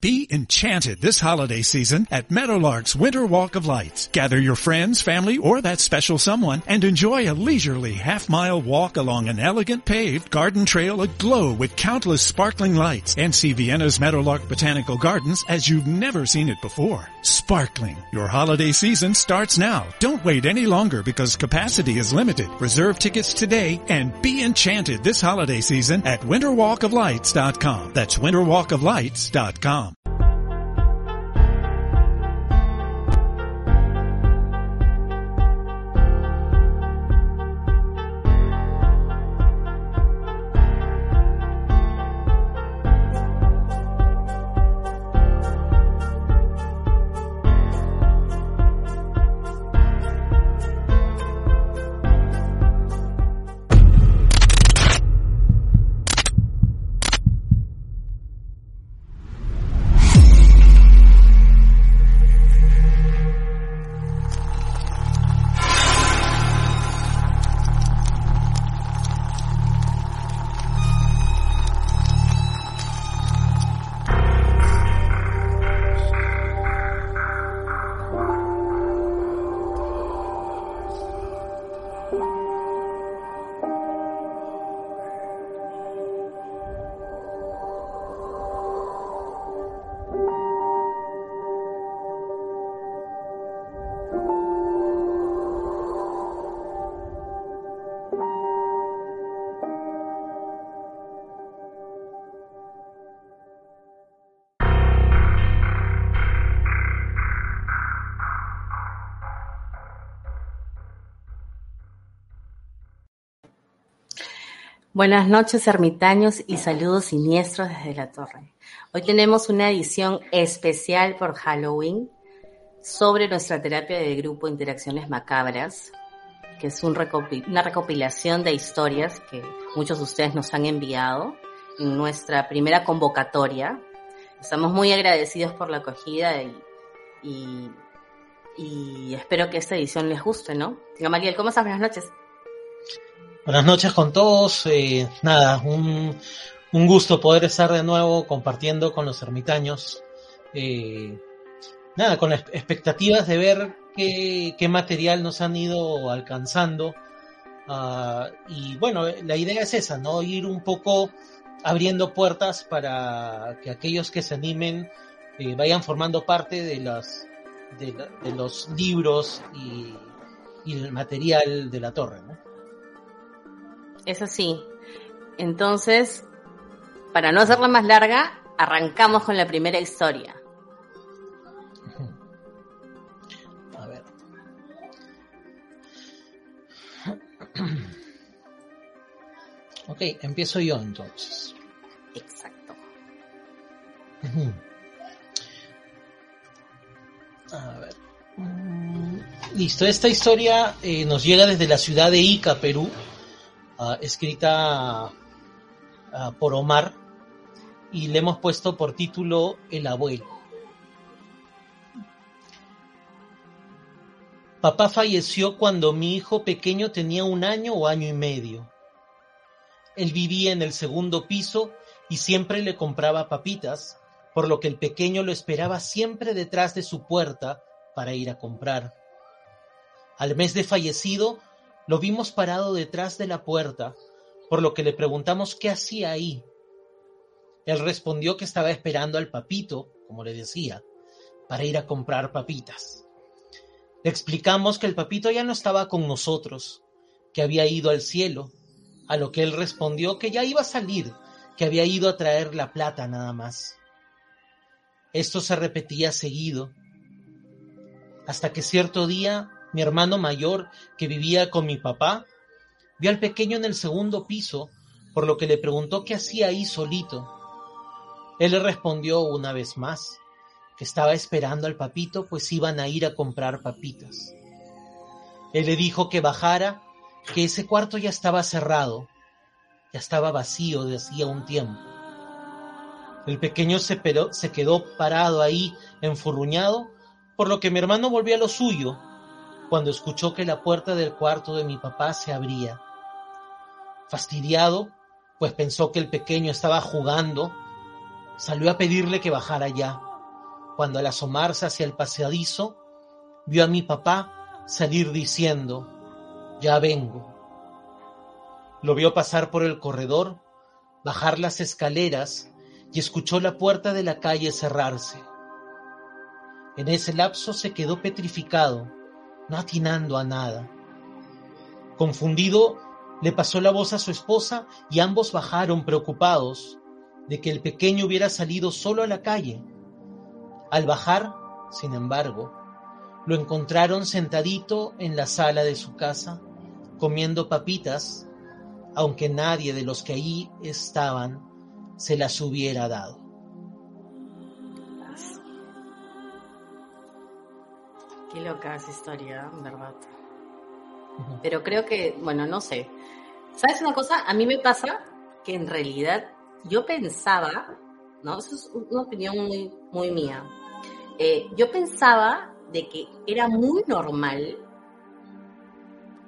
Be enchanted this holiday season at Meadowlark's Winter Walk of Lights. Gather your friends, family, or that special someone and enjoy a leisurely half-mile walk along an elegant paved garden trail aglow with countless sparkling lights and see Vienna's Meadowlark Botanical Gardens as you've never seen it before. Sparkling. Your holiday season starts now. Don't wait any longer because capacity is limited. Reserve tickets today and be enchanted this holiday season at winterwalkoflights.com. That's winterwalkoflights.com. Buenas noches, ermitaños, y saludos siniestros desde la torre. Hoy tenemos una edición especial por Halloween sobre nuestra terapia de grupo Interacciones Macabras, que es un una recopilación de historias que muchos de ustedes nos han enviado en nuestra primera convocatoria. Estamos muy agradecidos por la acogida y, espero que esta edición les guste, ¿no? Gamaliel, ¿cómo estás? Buenas noches. Buenas noches con todos. Eh, nada, un, un, gusto poder estar de nuevo compartiendo con los ermitaños. Eh, nada, con expectativas de ver qué, qué, material nos han ido alcanzando. Uh, y bueno, la idea es esa, ¿no? Ir un poco abriendo puertas para que aquellos que se animen eh, vayan formando parte de, las, de, los libros y el material de la torre, ¿no? Es así. Entonces, para no hacerla más larga, arrancamos con la primera historia. A ver. Ok, empiezo yo entonces. Exacto. A ver. Listo, esta historia eh, nos llega desde la ciudad de Ica, Perú, Uh, escrita uh, por Omar y le hemos puesto por título El abuelo. Papá falleció cuando mi hijo pequeño tenía un año o año y medio. Él vivía en el segundo piso y siempre le compraba papitas, por lo que el pequeño lo esperaba siempre detrás de su puerta para ir a comprar. Al mes de fallecido, lo vimos parado detrás de la puerta, por lo que le preguntamos qué hacía ahí. Él respondió que estaba esperando al papito, como le decía, para ir a comprar papitas. Le explicamos que el papito ya no estaba con nosotros, que había ido al cielo, a lo que él respondió que ya iba a salir, que había ido a traer la plata nada más. Esto se repetía seguido, hasta que cierto día mi hermano mayor, que vivía con mi papá, vio al pequeño en el segundo piso, por lo que le preguntó qué hacía ahí solito. Él le respondió una vez más que estaba esperando al papito, pues iban a ir a comprar papitas. Él le dijo que bajara, que ese cuarto ya estaba cerrado, ya estaba vacío de hacía un tiempo. El pequeño se, se quedó parado ahí, enfurruñado, por lo que mi hermano volvió a lo suyo, cuando escuchó que la puerta del cuarto de mi papá se abría. Fastidiado, pues pensó que el pequeño estaba jugando, Salió a pedirle que bajara ya. Cuando al asomarse hacia el paseadizo, vio a mi papá salir diciendo, ya vengo. Lo vio pasar por el corredor, bajar las escaleras y escuchó la puerta de la calle cerrarse. En ese lapso se quedó petrificado, no atinando a nada. Confundido, le pasó la voz a su esposa y ambos bajaron preocupados de que el pequeño hubiera salido solo a la calle. Al bajar, sin embargo, lo encontraron sentadito en la sala de su casa, comiendo papitas, aunque nadie de los que allí estaban se las hubiera dado. Qué loca esa historia, verdad. Pero creo que, bueno, no sé. ¿Sabes una cosa? A mí me pasa que en realidad yo pensaba, ¿no? Eso es una opinión muy, muy mía. Eh, yo pensaba de que era muy normal,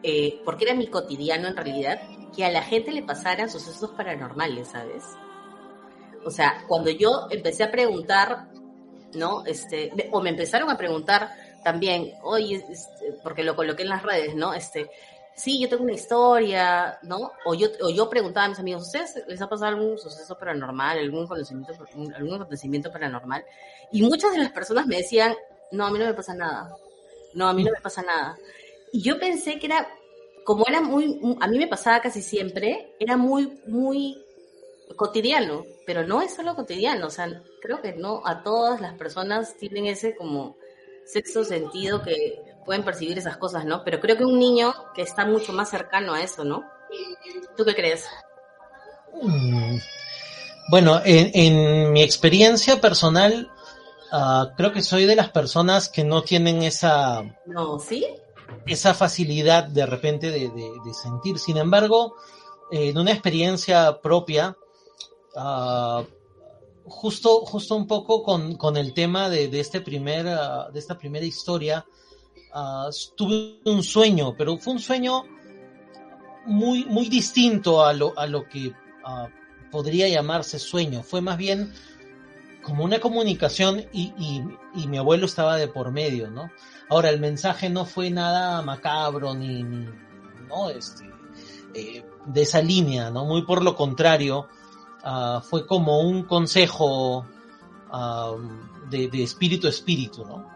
eh, porque era mi cotidiano en realidad, que a la gente le pasaran sucesos paranormales, ¿sabes? O sea, cuando yo empecé a preguntar, ¿no? Este, o me empezaron a preguntar también, oye, porque lo coloqué en las redes, ¿no? Este, sí, yo tengo una historia, ¿no? O yo, o yo preguntaba a mis amigos, ¿ustedes les ha pasado algún suceso paranormal, algún conocimiento, algún acontecimiento paranormal? Y muchas de las personas me decían, no, a mí no me pasa nada. No, a mí no me pasa nada. Y yo pensé que era, como era muy, a mí me pasaba casi siempre, era muy, muy cotidiano, pero no es solo cotidiano, o sea, creo que no, a todas las personas tienen ese como sexto sentido que pueden percibir esas cosas, ¿no? Pero creo que un niño que está mucho más cercano a eso, ¿no? ¿Tú qué crees? Mm, bueno, en, mi experiencia personal, ah, creo que soy de las personas que no tienen esa... No, ¿sí? Esa facilidad de repente de, sentir. Sin embargo, en una experiencia propia, uh, justo, justo un poco con, el tema de, este primer, ah, de esta primera historia, uh, tuve un sueño, pero fue un sueño muy, muy distinto a lo, a lo que ah, podría llamarse sueño. Fue más bien como una comunicación y, mi abuelo estaba de por medio, ¿no? Ahora, el mensaje no fue nada macabro ni, ¿no? Este, eh, de esa línea, ¿no? Muy por lo contrario, Ah, fue como un consejo ah, de, espíritu a espíritu, ¿no?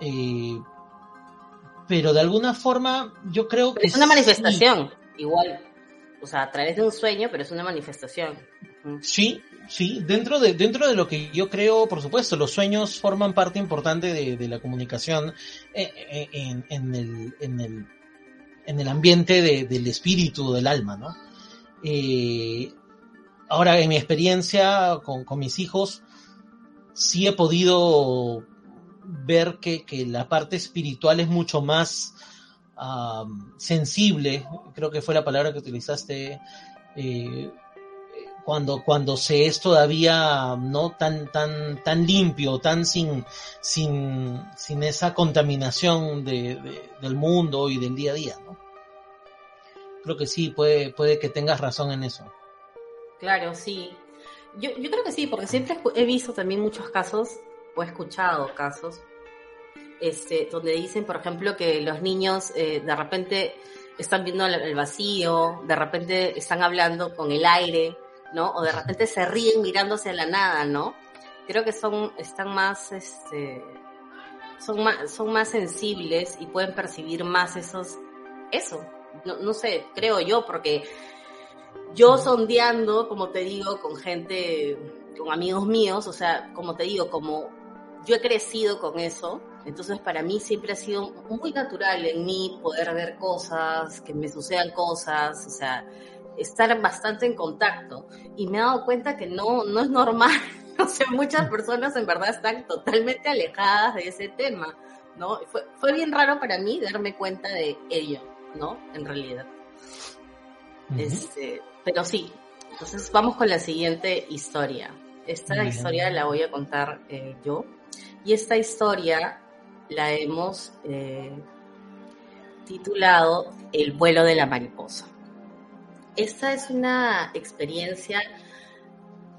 Eh, pero de alguna forma yo creo que... Es una manifestación, igual, o sea, a través de un sueño, pero es una manifestación. Sí, sí, dentro de, dentro de lo que yo creo, por supuesto, los sueños forman parte importante de, la comunicación eh, eh, en, el, en, el, en el ambiente del espíritu, del alma, ¿no? Ahora, en mi experiencia con, mis hijos, sí he podido ver que, la parte espiritual es mucho más sensible, creo que fue la palabra que utilizaste, eh, cuando, cuando se es todavía no tan, tan, tan limpio, tan sin, sin, sin esa contaminación del mundo y del día a día, ¿no? Creo que sí, puede, puede que tengas razón en eso. Claro, sí. Yo, yo creo que sí, porque siempre he visto también muchos casos, o he escuchado casos, este, donde dicen, por ejemplo, que los niños eh, de repente están viendo el vacío, de repente están hablando con el aire, ¿no? O de repente se ríen mirándose a la nada, ¿no? Creo que son, están más, este, son más, son más sensibles y pueden percibir más esos, eso. No, no sé, creo yo, porque yo sondeando, como te digo, con gente, con amigos míos, o sea, como te digo, como yo he crecido con eso, entonces para mí siempre ha sido muy natural en mí poder ver cosas, que me sucedan cosas, o sea, estar bastante en contacto. Y me he dado cuenta que no, no es normal. O sea, muchas personas en verdad están totalmente alejadas de ese tema, ¿no? Fue, fue bien raro para mí darme cuenta de ello, ¿no? En realidad. Este, pero sí, entonces vamos con la siguiente historia. Esta historia la voy a contar eh, yo. Y esta historia la hemos eh, titulado El vuelo de la mariposa. Esta es una experiencia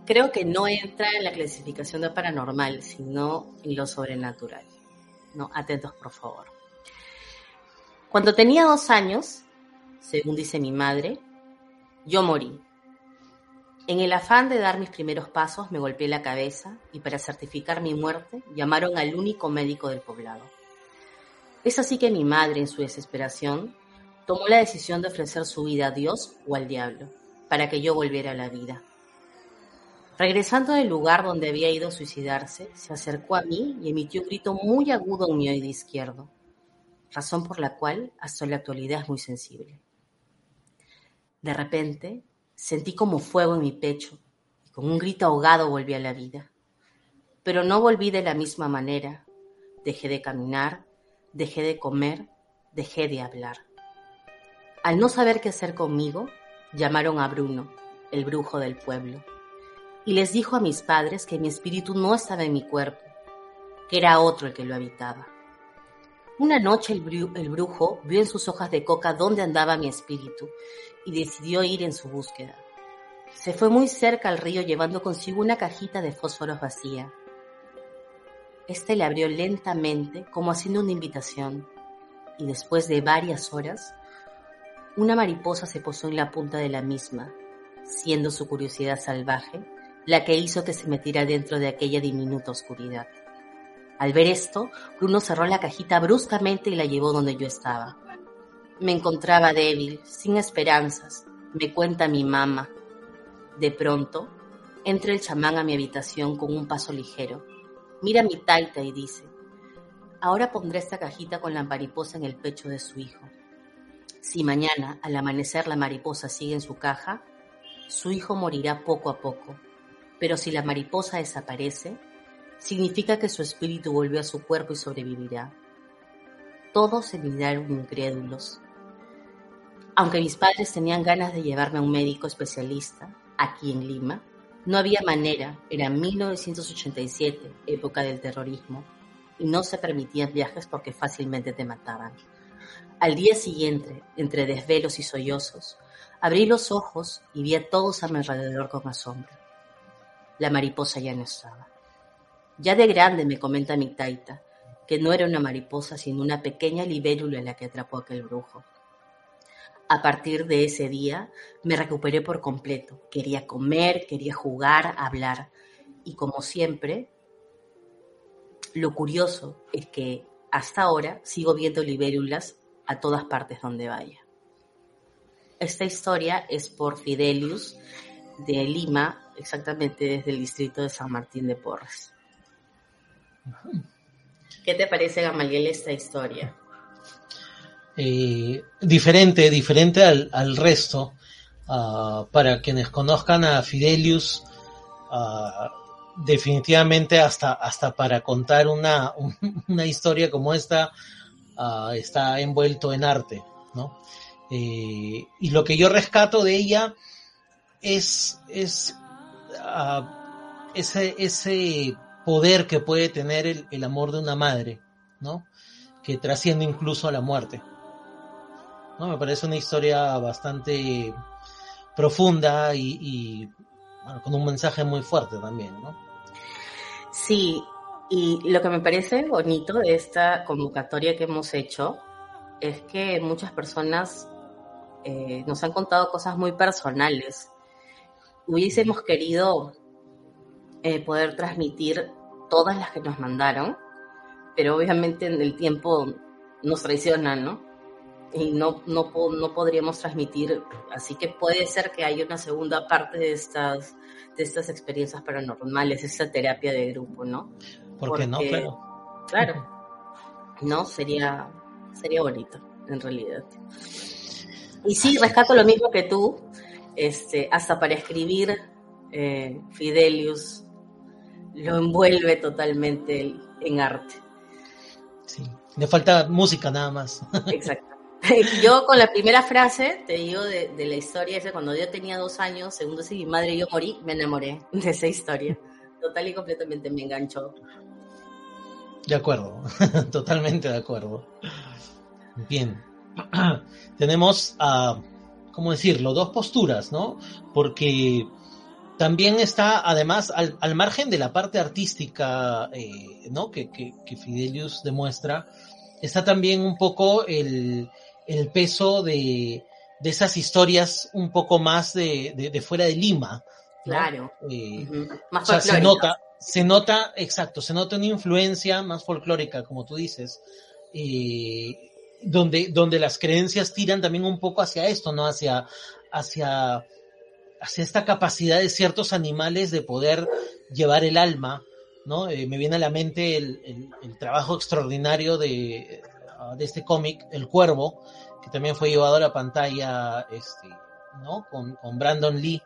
creo que no entra en la clasificación de paranormal, sino en lo sobrenatural. No, atentos por favor. Cuando tenía dos años, según dice mi madre, yo morí. En el afán de dar mis primeros pasos me golpeé la cabeza y para certificar mi muerte llamaron al único médico del poblado. Es así que mi madre, en su desesperación, tomó la decisión de ofrecer su vida a Dios o al diablo, para que yo volviera a la vida. Regresando del lugar donde había ido a suicidarse, se acercó a mí y emitió un grito muy agudo en mi oído izquierdo, razón por la cual hasta la actualidad es muy sensible. De repente, sentí como fuego en mi pecho y con un grito ahogado volví a la vida. Pero no volví de la misma manera. Dejé de caminar, dejé de comer, dejé de hablar. Al no saber qué hacer conmigo, llamaron a Bruno, el brujo del pueblo, y les dijo a mis padres que mi espíritu no estaba en mi cuerpo, que era otro el que lo habitaba. Una noche el, brujo vio en sus hojas de coca dónde andaba mi espíritu y decidió ir en su búsqueda. Se fue muy cerca al río llevando consigo una cajita de fósforos vacía. Este le abrió lentamente como haciendo una invitación y después de varias horas una mariposa se posó en la punta de la misma, siendo su curiosidad salvaje la que hizo que se metiera dentro de aquella diminuta oscuridad. Al ver esto, Bruno cerró la cajita bruscamente y la llevó donde yo estaba. Me encontraba débil, sin esperanzas, me cuenta mi mamá. De pronto, entra el chamán a mi habitación con un paso ligero. Mira mi taita y dice, ahora pondré esta cajita con la mariposa en el pecho de su hijo. Si mañana, al amanecer, la mariposa sigue en su caja, su hijo morirá poco a poco. Pero si la mariposa desaparece, significa que su espíritu volvió a su cuerpo y sobrevivirá. Todos se miraron incrédulos. Aunque mis padres tenían ganas de llevarme a un médico especialista, aquí en Lima, no había manera, era 1987, época del terrorismo, y no se permitían viajes porque fácilmente te mataban. Al día siguiente, entre desvelos y sollozos, abrí los ojos y vi a todos a mi alrededor con asombro. La mariposa ya no estaba. Ya de grande me comenta mi taita, que no era una mariposa sino una pequeña libélula la que atrapó aquel brujo. A partir de ese día me recuperé por completo. Quería comer, quería jugar, hablar. Y como siempre, lo curioso es que hasta ahora sigo viendo libélulas a todas partes donde vaya. Esta historia es por Fidelius de Lima, exactamente desde el distrito de San Martín de Porres. ¿Qué te parece, Gamaliel, esta historia? Eh, diferente, diferente al, resto. Ah, para quienes conozcan a Fidelius, ah, definitivamente hasta, hasta para contar una, una historia como esta, Ah, está envuelto en arte, ¿no? Eh, y lo que yo rescato de ella es, es ese, ese poder que puede tener el, amor de una madre, ¿no? Que trasciende incluso a la muerte. ¿no? Me parece una historia bastante profunda y, con un mensaje muy fuerte también, ¿no? Sí, y lo que me parece bonito de esta convocatoria que hemos hecho es que muchas personas eh, nos han contado cosas muy personales. Hubiésemos querido eh, poder transmitir todas las que nos mandaron, pero obviamente en el tiempo nos traicionan, ¿no? Y no, no, no podríamos transmitir, así que puede ser que haya una segunda parte de estas, de estas experiencias paranormales, esta terapia de grupo, ¿no? ¿Por qué no? Claro. Claro. No, sería, sería bonito, en realidad. Y sí, rescato lo mismo que tú, este, hasta para escribir, eh, Fidelius lo envuelve totalmente en arte. Sí, le falta música nada más. Exacto. Yo con la primera frase, te digo, de, la historia, es cuando yo tenía dos años, segundo si mi madre y yo morí, me enamoré de esa historia. Total y completamente me enganchó. De acuerdo, totalmente de acuerdo. Bien, tenemos, a, ¿cómo decirlo? Dos posturas, ¿no? Porque también está, además, al, al margen de la parte artística, eh, ¿no? Que, que, que, Fidelius demuestra, está también un poco el, el peso de, de, esas historias un poco más de, de, de fuera de Lima. ¿no? Claro. Eh, uh -huh. Más o sea, se nota, se nota, exacto, se nota una influencia más folclórica, como tú dices, eh, donde, donde las creencias tiran también un poco hacia esto, ¿no? Hacia, hacia, hacia esta capacidad de ciertos animales de poder llevar el alma, ¿no? Eh, me viene a la mente el, el, el trabajo extraordinario de, de este cómic, El Cuervo, que también fue llevado a la pantalla, este, ¿no? Con, con Brandon Lee,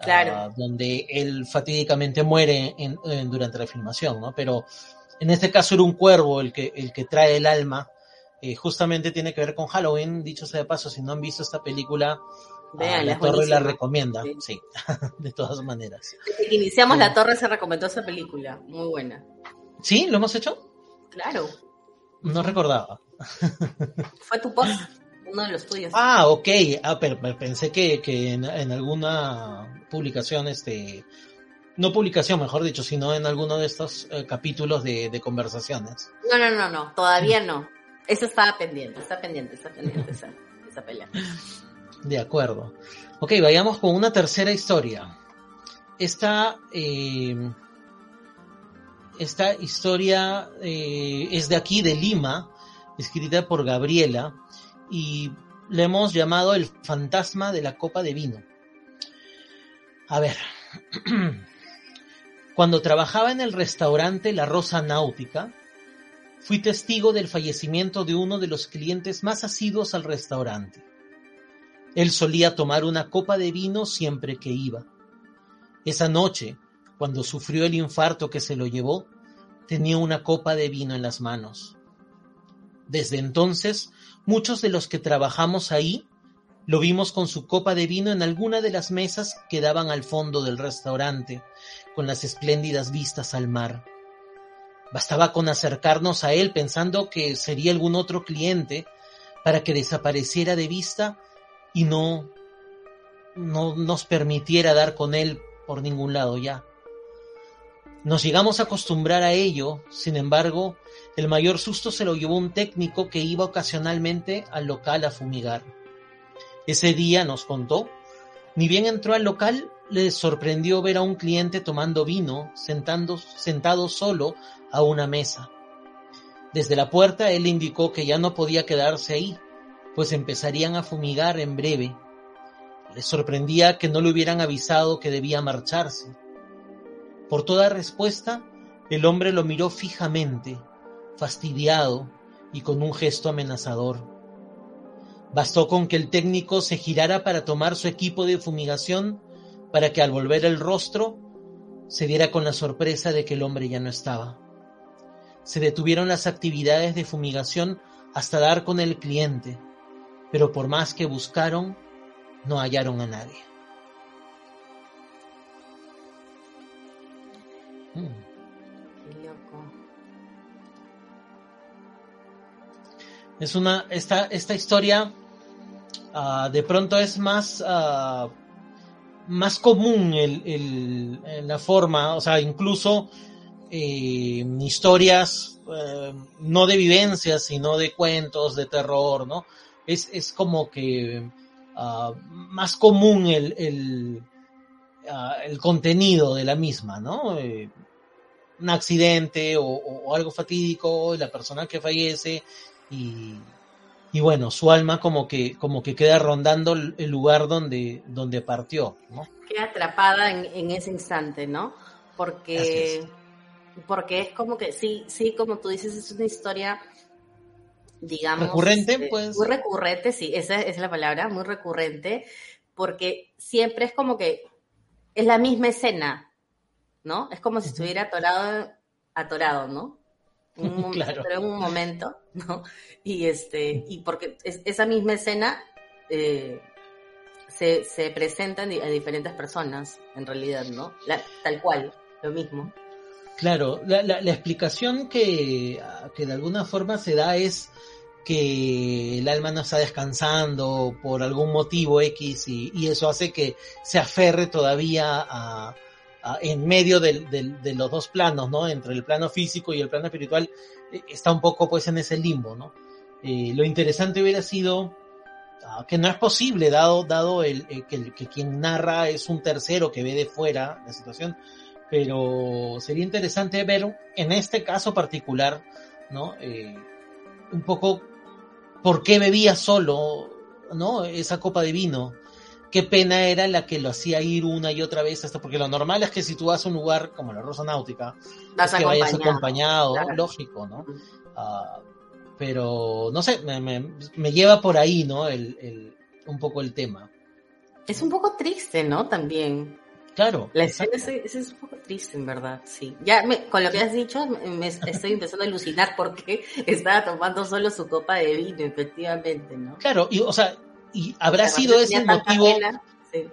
claro. uh, donde él fatídicamente muere en, en, durante la filmación, ¿no? Pero en este caso era un cuervo el que, el que trae el alma, eh, justamente tiene que ver con Halloween, dicho sea de paso, si no han visto esta película, Vean, la Torre la recomienda, sí, sí. de todas maneras. Desde que iniciamos sí. La Torre se recomendó esa película, muy buena. ¿Sí? ¿Lo hemos hecho? Claro. No recordaba. Fue tu post, uno de los tuyos. Ah, ok. Ah, pero pensé que, que en, en, alguna publicación, este, no publicación, mejor dicho, sino en alguno de estos eh, capítulos de, de, conversaciones. No, no, no, no, todavía no. Eso estaba pendiente, está pendiente, está pendiente esa, esa pelea. De acuerdo. Ok, vayamos con una tercera historia. Esta, eh, esta historia eh, es de aquí, de Lima, escrita por Gabriela, y le hemos llamado El fantasma de la copa de vino. A ver, cuando trabajaba en el restaurante La Rosa Náutica, fui testigo del fallecimiento de uno de los clientes más asiduos al restaurante. Él solía tomar una copa de vino siempre que iba. Esa noche, cuando sufrió el infarto que se lo llevó, tenía una copa de vino en las manos. Desde entonces, muchos de los que trabajamos ahí lo vimos con su copa de vino en alguna de las mesas que daban al fondo del restaurante, con las espléndidas vistas al mar. Bastaba con acercarnos a él pensando que sería algún otro cliente para que desapareciera de vista y no, no nos permitiera dar con él por ningún lado ya. Nos llegamos a acostumbrar a ello, sin embargo, el mayor susto se lo llevó un técnico que iba ocasionalmente al local a fumigar. Ese día nos contó, ni bien entró al local, le sorprendió ver a un cliente tomando vino, sentando, sentado solo a una mesa. Desde la puerta él indicó que ya no podía quedarse ahí, pues empezarían a fumigar en breve. Le sorprendía que no le hubieran avisado que debía marcharse. Por toda respuesta, el hombre lo miró fijamente, fastidiado y con un gesto amenazador. Bastó con que el técnico se girara para tomar su equipo de fumigación para que al volver el rostro se diera con la sorpresa de que el hombre ya no estaba. Se detuvieron las actividades de fumigación hasta dar con el cliente, pero por más que buscaron, no hallaron a nadie. Mm. Es una, esta, esta historia uh, de pronto es más, uh, más común el, el, en la forma, o sea, incluso eh, historias eh, no de vivencias, sino de cuentos, de terror, ¿no? Es, es como que uh, más común el, el, uh, el, contenido de la misma, ¿no? Eh, un accidente o, o, algo fatídico, la persona que fallece y, y, bueno, su alma como que, como que queda rondando el lugar donde, donde partió, ¿no? Queda atrapada en, en ese instante, ¿no? Porque, es. porque es como que, sí, sí, como tú dices, es una historia digamos. Recurrente, este, pues. Muy recurrente, sí, esa es la palabra, muy recurrente, porque siempre es como que es la misma escena, ¿no? Es como si estuviera atorado, atorado, ¿no? Un, claro. Pero en un momento, ¿no? Y este, y porque es, esa misma escena eh, se, se presenta a diferentes personas, en realidad, ¿no? La, tal cual, lo mismo. Claro, la, la, la explicación que, que, de alguna forma se da es que el alma no está descansando por algún motivo X y, eso hace que se aferre todavía a, en medio de los dos planos, ¿no? Entre el plano físico y el plano espiritual, eh, está un poco pues en ese limbo, ¿no? Eh, lo interesante hubiera sido ah, que no es posible, dado, dado el, eh, que, que, quien narra es un tercero que ve de fuera la situación, pero sería interesante ver en este caso particular, ¿no? un poco por qué bebía solo, ¿no? Esa copa de vino. Qué pena era la que lo hacía ir una y otra vez hasta porque lo normal es que si tú vas a un lugar como la Rosa Náutica, es que vayas acompañado, lógico, ¿no? Uh, pero no sé, me, me, me, lleva por ahí, ¿no? El, el, un poco el tema. Es un poco triste, ¿no? También. Claro. La escena es, es, un poco triste, en verdad, sí. Ya me, con lo que has dicho, me, estoy empezando a alucinar porque estaba tomando solo su copa de vino, efectivamente, ¿no? Claro, y o sea, y habrá sido ese el motivo. sí.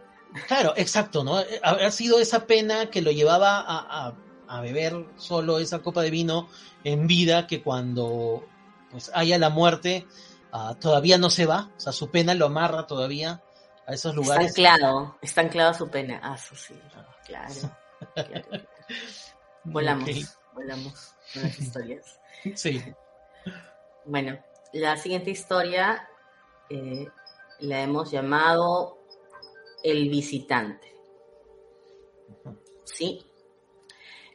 Claro, exacto, ¿no? Habrá sido esa pena que lo llevaba a, a, a, beber solo esa copa de vino en vida que cuando pues haya la muerte uh, todavía no se va, o sea, su pena lo amarra todavía a esos lugares. Está anclado, está anclado su pena. Ah, eso sí, claro. claro. Volamos, volamos con las historias. Sí. Bueno, la siguiente historia eh, la hemos llamado El visitante. Sí.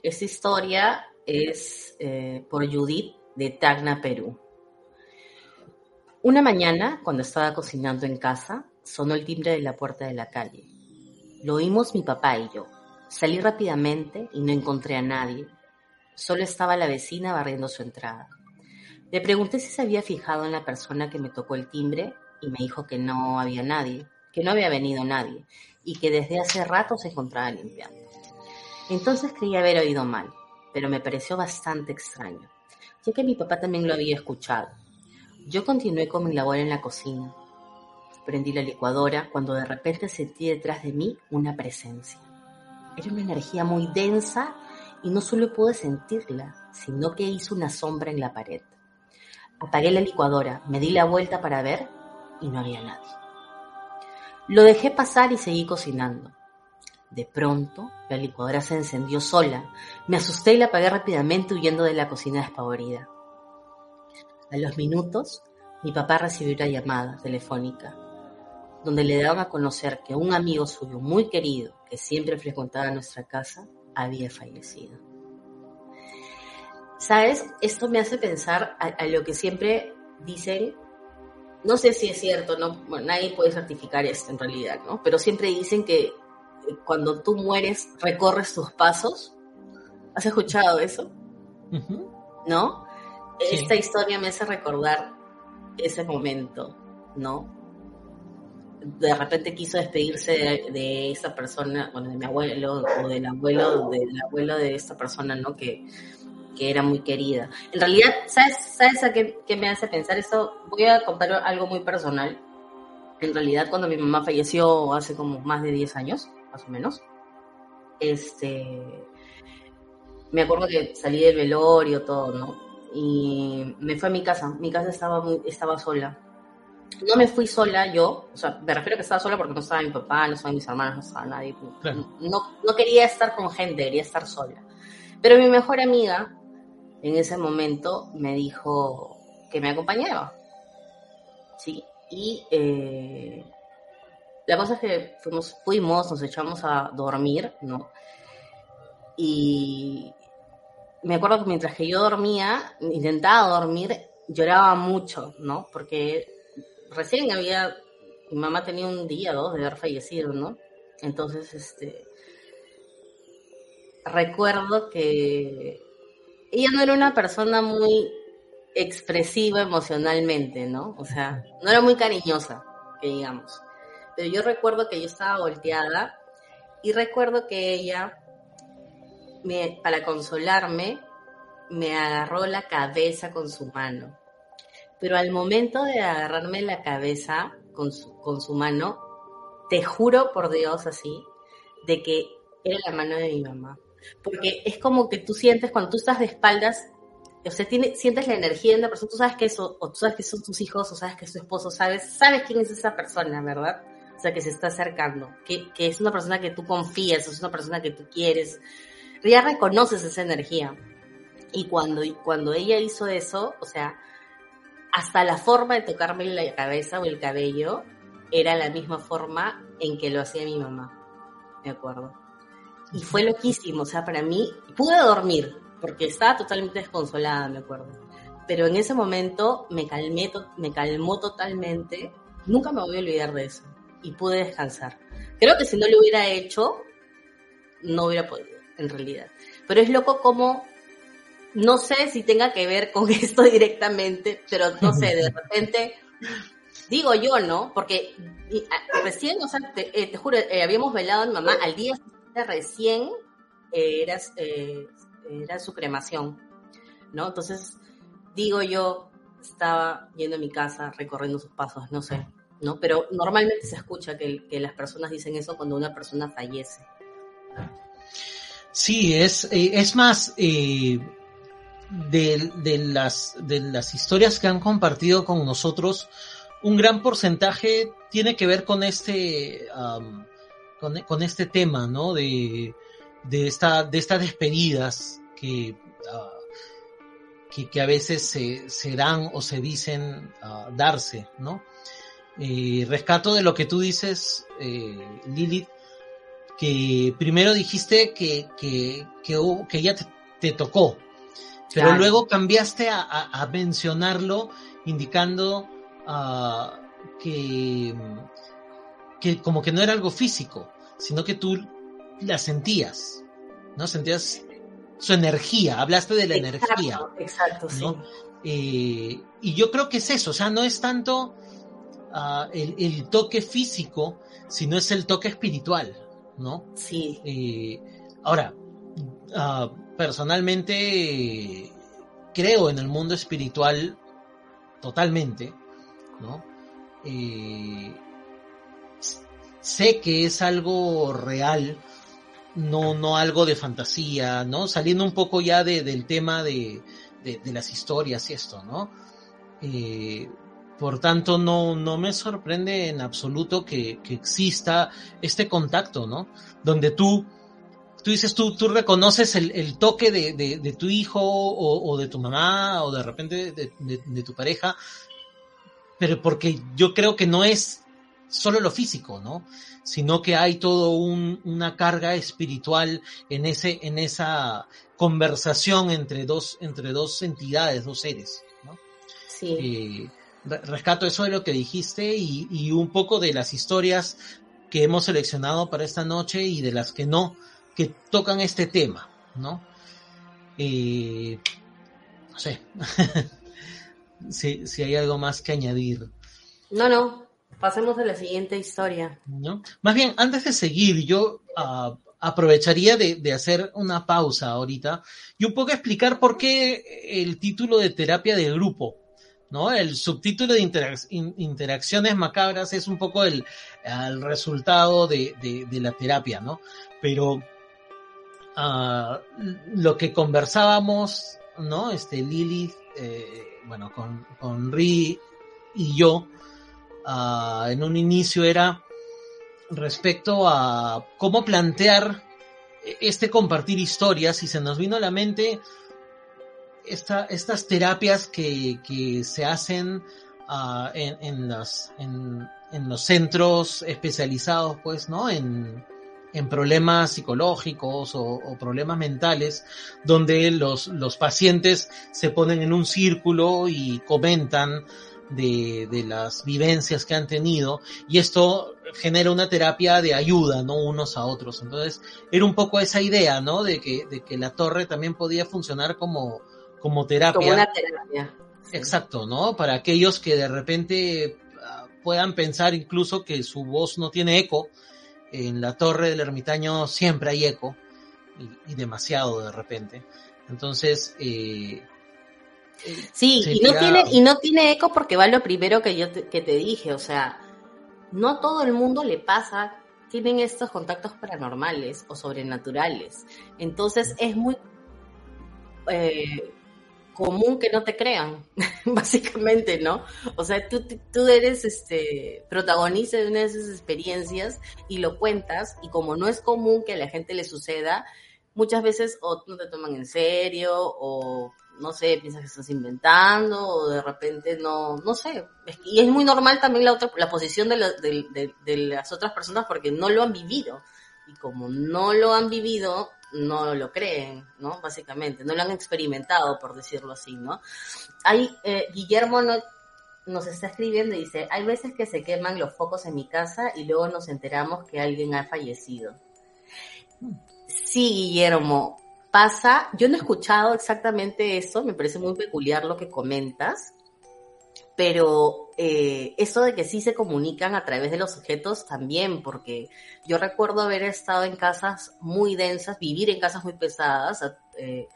Esta historia es eh, por Judith de Tacna, Perú. Una mañana, cuando estaba cocinando en casa, sonó el timbre de la puerta de la calle. Lo oímos mi papá y yo. Salí rápidamente y no encontré a nadie. Solo estaba la vecina barriendo su entrada. Le pregunté si se había fijado en la persona que me tocó el timbre y me dijo que no había nadie, que no había venido nadie y que desde hace rato se encontraba limpiando. Entonces creí haber oído mal, pero me pareció bastante extraño, ya que mi papá también lo había escuchado. Yo continué con mi labor en la cocina, Prendí la licuadora cuando de repente sentí detrás de mí una presencia. Era una energía muy densa y no solo pude sentirla, sino que hizo una sombra en la pared. Apagué la licuadora, me di la vuelta para ver y no había nadie. Lo dejé pasar y seguí cocinando. De pronto, la licuadora se encendió sola. Me asusté y la apagué rápidamente huyendo de la cocina despavorida. A los minutos, mi papá recibió una llamada telefónica donde le daban a conocer que un amigo suyo muy querido, que siempre frecuentaba nuestra casa, había fallecido. ¿Sabes? Esto me hace pensar a, lo que siempre dicen, no sé si es cierto, no, nadie puede certificar esto en realidad, ¿no? Pero siempre dicen que cuando tú mueres recorres tus pasos. ¿Has escuchado eso? ¿No? Esta historia me hace recordar ese momento, ¿no? de repente quiso despedirse de, esa persona, bueno, de mi abuelo o del abuelo, del abuelo de esta persona, ¿no? Que, que era muy querida. En realidad, ¿sabes, ¿sabes a qué, qué, me hace pensar esto? Voy a contar algo muy personal. En realidad, cuando mi mamá falleció hace como más de 10 años, más o menos, este, me acuerdo que salí del velorio, todo, ¿no? Y me fue a mi casa. Mi casa estaba, muy, estaba sola no me fui sola yo, o sea, me refiero a que estaba sola porque no estaba mi papá, no estaban mis hermanos, no estaba nadie. No, no quería estar con gente, quería estar sola. Pero mi mejor amiga en ese momento me dijo que me acompañaba. Sí, y eh, la cosa es que fuimos, fuimos, nos echamos a dormir, ¿no? Y me acuerdo que mientras que yo dormía, intentaba dormir, lloraba mucho, ¿no? Porque recién había, mi mamá tenía un día, dos de haber fallecido, ¿no? Entonces, este, recuerdo que ella no era una persona muy expresiva emocionalmente, ¿no? O sea, no era muy cariñosa, que digamos. Pero yo recuerdo que yo estaba volteada y recuerdo que ella, para consolarme, me agarró la cabeza con su mano pero al momento de agarrarme la cabeza con su, con su mano, te juro por Dios así, de que era la mano de mi mamá. Porque es como que tú sientes cuando tú estás de espaldas, o sea, tiene, sientes la energía de una persona, tú sabes que eso, o tú sabes que son tus hijos, o sabes que es tu esposo, sabes, sabes quién es esa persona, ¿verdad? O sea, que se está acercando, que, que es una persona que tú confías, es una persona que tú quieres, ya reconoces esa energía. Y cuando, cuando ella hizo eso, o sea, hasta la forma de tocarme la cabeza o el cabello era la misma forma en que lo hacía mi mamá, me acuerdo. Y fue loquísimo, o sea, para mí, pude dormir, porque estaba totalmente desconsolada, me acuerdo. Pero en ese momento me calmé, me calmó totalmente, nunca me voy a olvidar de eso, y pude descansar. Creo que si no lo hubiera hecho, no hubiera podido, en realidad. Pero es loco como, no sé si tenga que ver con esto directamente, pero no sé, de repente digo yo, ¿no? Porque recién, o sea, te, eh, juro, eh, habíamos velado a mamá al día recién eh, era, era su cremación, ¿no? Entonces, digo yo, estaba yendo a mi casa, recorriendo sus pasos, no sé, ¿no? Pero normalmente se escucha que las personas dicen eso cuando una persona fallece. Sí, es, es más, de, de, las, de las historias que han compartido con nosotros, un gran porcentaje tiene que ver con este, con, este tema, ¿no? De, de, esta, de estas despedidas que, ah, que, a veces se, se, dan o se dicen uh, darse, ¿no? Eh, rescato de lo que tú dices, eh, Lilith, que primero dijiste que, que, que, que ella te, tocó, pero luego cambiaste a, a mencionarlo indicando Ah, que, que como que no era algo físico, sino que tú la sentías, ¿no? Sentías su energía, hablaste de la energía. Exacto, sí. Eh, y yo creo que es eso, o sea, no es tanto ah, el, toque físico, sino es el toque espiritual, ¿no? Sí. Eh, ahora, ah, personalmente creo en el mundo espiritual totalmente. ¿no? Eh, sé que es algo real, no, no algo de fantasía, ¿no? Saliendo un poco ya del tema de, las historias y esto, ¿no? Eh, por tanto, no, no me sorprende en absoluto que, exista este contacto, ¿no? Donde tú, tú dices, tú, tú reconoces el, toque de, tu hijo o, de tu mamá o de repente de, tu pareja pero porque yo creo que no es solo lo físico, ¿no? Sino que hay todo una carga espiritual en ese, en esa conversación entre dos, entre dos entidades, dos seres, ¿no? Sí. Eh, rescato eso de lo que dijiste y, un poco de las historias que hemos seleccionado para esta noche y de las que no, que tocan este tema, ¿no? Eh, no sé. si, si hay algo más que añadir. No, no, pasemos a la siguiente historia. ¿No? Más bien, antes de seguir, yo uh, aprovecharía de, de, hacer una pausa ahorita y un poco explicar por qué el título de terapia de grupo. ¿No? El subtítulo de interacciones macabras es un poco el, el resultado de, de, la terapia, ¿no? Pero uh, lo que conversábamos, ¿no? Este Lilith, eh, bueno, con, con Ri y yo, uh, en un inicio era respecto a cómo plantear este compartir historias y se nos vino a la mente esta, estas terapias que, que se hacen uh, en, en, las, en, en, los centros especializados, pues, ¿no? En, en problemas psicológicos o, problemas mentales, donde los, los, pacientes se ponen en un círculo y comentan de, de, las vivencias que han tenido y esto genera una terapia de ayuda, ¿no? Unos a otros. Entonces, era un poco esa idea, ¿no? De que, de que la torre también podía funcionar como, como terapia. Como una terapia. Exacto, ¿no? Para aquellos que de repente ah, puedan pensar incluso que su voz no tiene eco, en la torre del ermitaño siempre hay eco y, demasiado de repente. Entonces, eh, sí, y no, tiene, y no tiene eco porque va lo primero que yo te, que te dije, o sea, no todo el mundo le pasa, tienen estos contactos paranormales o sobrenaturales. Entonces es muy... Eh, común que no te crean, básicamente, ¿no? O sea, tú, tú eres este protagonista de una de esas experiencias y lo cuentas y como no es común que a la gente le suceda, muchas veces o no te toman en serio o no sé, piensas que estás inventando o de repente no, no sé. Y es muy normal también la otra, la posición de, de, de las otras personas porque no lo han vivido. Y como no lo han vivido, no lo creen, ¿no? Básicamente, no lo han experimentado, por decirlo así, ¿no? Hay, eh, Guillermo no, nos está escribiendo y dice, hay veces que se queman los focos en mi casa y luego nos enteramos que alguien ha fallecido. Sí, Guillermo, pasa, yo no he escuchado exactamente eso, me parece muy peculiar lo que comentas, pero eh, eso de que sí se comunican a través de los objetos también, porque yo recuerdo haber estado en casas muy densas, vivir en casas muy pesadas. Eh,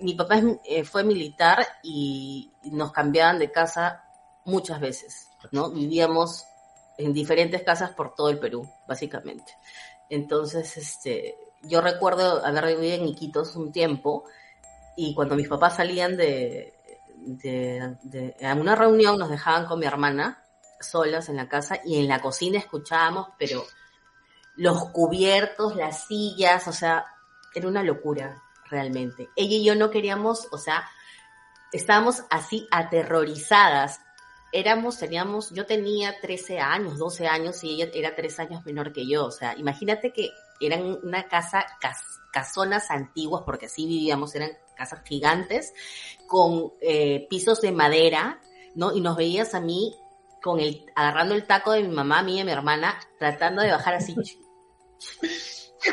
mi papá eh, fue militar y nos cambiaban de casa muchas veces, ¿no? Vivíamos en diferentes casas por todo el Perú, básicamente. Entonces, este, yo recuerdo haber vivido en Iquitos un tiempo y cuando mis papás salían de, de, a una reunión nos dejaban con mi hermana solas en la casa y en la cocina escuchábamos, pero los cubiertos, las sillas, o sea, era una locura realmente. Ella y yo no queríamos, o sea, estábamos así aterrorizadas. Éramos, teníamos, yo tenía 13 años, 12 años y ella era 3 años menor que yo. O sea, imagínate que eran una casa, casonas antiguas, porque así vivíamos, eran casas gigantes, con eh, pisos de madera, ¿no? Y nos veías a mí con el, agarrando el taco de mi mamá, a mí y a mi hermana, tratando de bajar así.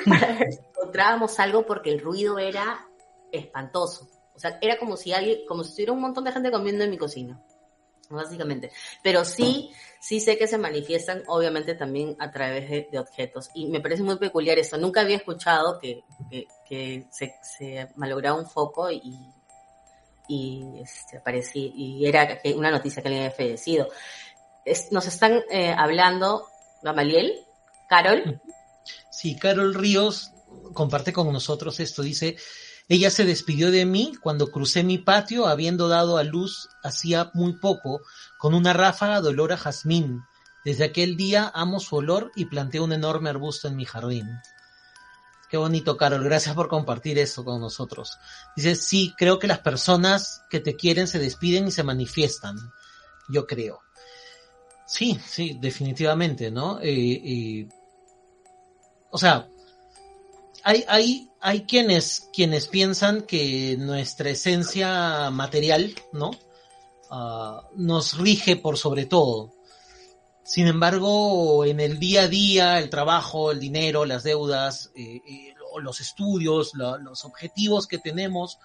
para ver si encontrábamos algo porque el ruido era espantoso. O sea, era como si alguien, como si estuviera un montón de gente comiendo en mi cocina básicamente. Pero sí, sí sé que se manifiestan, obviamente, también a través de, objetos. Y me parece muy peculiar eso. Nunca había escuchado que, que, se, se, malograba un foco y, y este, y era una noticia que alguien había fallecido. nos están eh, hablando, Gamaliel, Carol. Sí, Carol Ríos comparte con nosotros esto. Dice, ella se despidió de mí cuando crucé mi patio, habiendo dado a luz hacía muy poco, con una ráfaga de olor a jazmín. Desde aquel día amo su olor y planté un enorme arbusto en mi jardín. Qué bonito, Carol. Gracias por compartir eso con nosotros. Dice, sí, creo que las personas que te quieren se despiden y se manifiestan. Yo creo. Sí, sí, definitivamente, ¿no? Eh, eh, o sea, hay, hay, hay quienes, quienes piensan que nuestra esencia material, ¿no? Ah, nos rige por sobre todo. Sin embargo, en el día a día, el trabajo, el dinero, las deudas, eh, eh, los estudios, los objetivos que tenemos,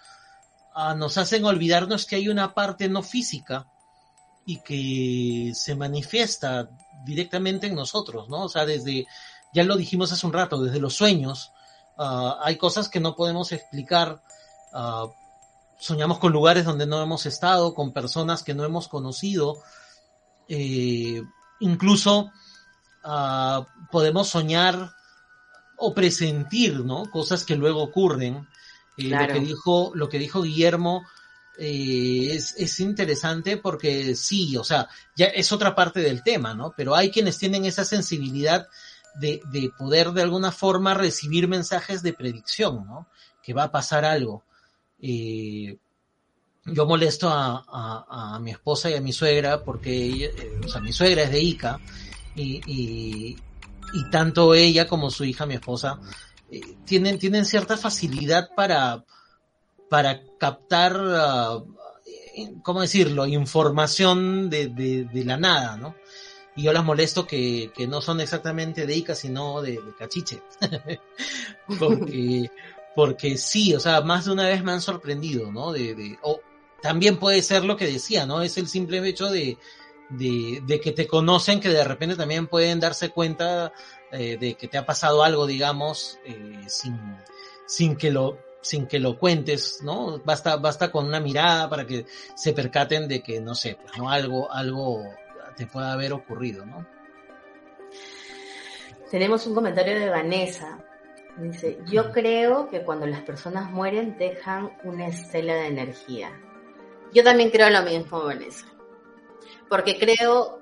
ah, nos hacen olvidarnos que hay una parte no física y que se manifiesta directamente en nosotros, ¿no? O sea, desde, ya lo dijimos hace un rato, desde los sueños, Ah, hay cosas que no podemos explicar. Ah, soñamos con lugares donde no hemos estado, con personas que no hemos conocido. Eh, incluso ah, podemos soñar o presentir, ¿no? Cosas que luego ocurren. Eh, lo que dijo, lo que dijo Guillermo eh, es, es, interesante porque sí, o sea, ya es otra parte del tema, ¿no? Pero hay quienes tienen esa sensibilidad de, de, poder de alguna forma recibir mensajes de predicción, ¿no? Que va a pasar algo. Eh, yo molesto a, a, mi esposa y a mi suegra porque ella, eh, o sea, mi suegra es de Ica y, y, tanto ella como su hija, mi esposa, eh, tienen, tienen cierta facilidad para, para captar, uh, ¿cómo decirlo?, información de, de la nada, ¿no? Y yo las molesto que, que no son exactamente de Ica, sino de, Cachiche. porque, porque sí, o sea, más de una vez me han sorprendido, ¿no? De, de, o también puede ser lo que decía, ¿no? Es el simple hecho de, de, de que te conocen, que de repente también pueden darse cuenta eh, de que te ha pasado algo, digamos, eh, sin, sin que lo, sin que lo cuentes, ¿no? Basta, basta con una mirada para que se percaten de que, no sé, pues, ¿no? Algo, algo, te pueda haber ocurrido, ¿no? Tenemos un comentario de Vanessa. Dice, yo creo que cuando las personas mueren dejan una estela de energía. Yo también creo lo mismo, Vanessa. Porque creo,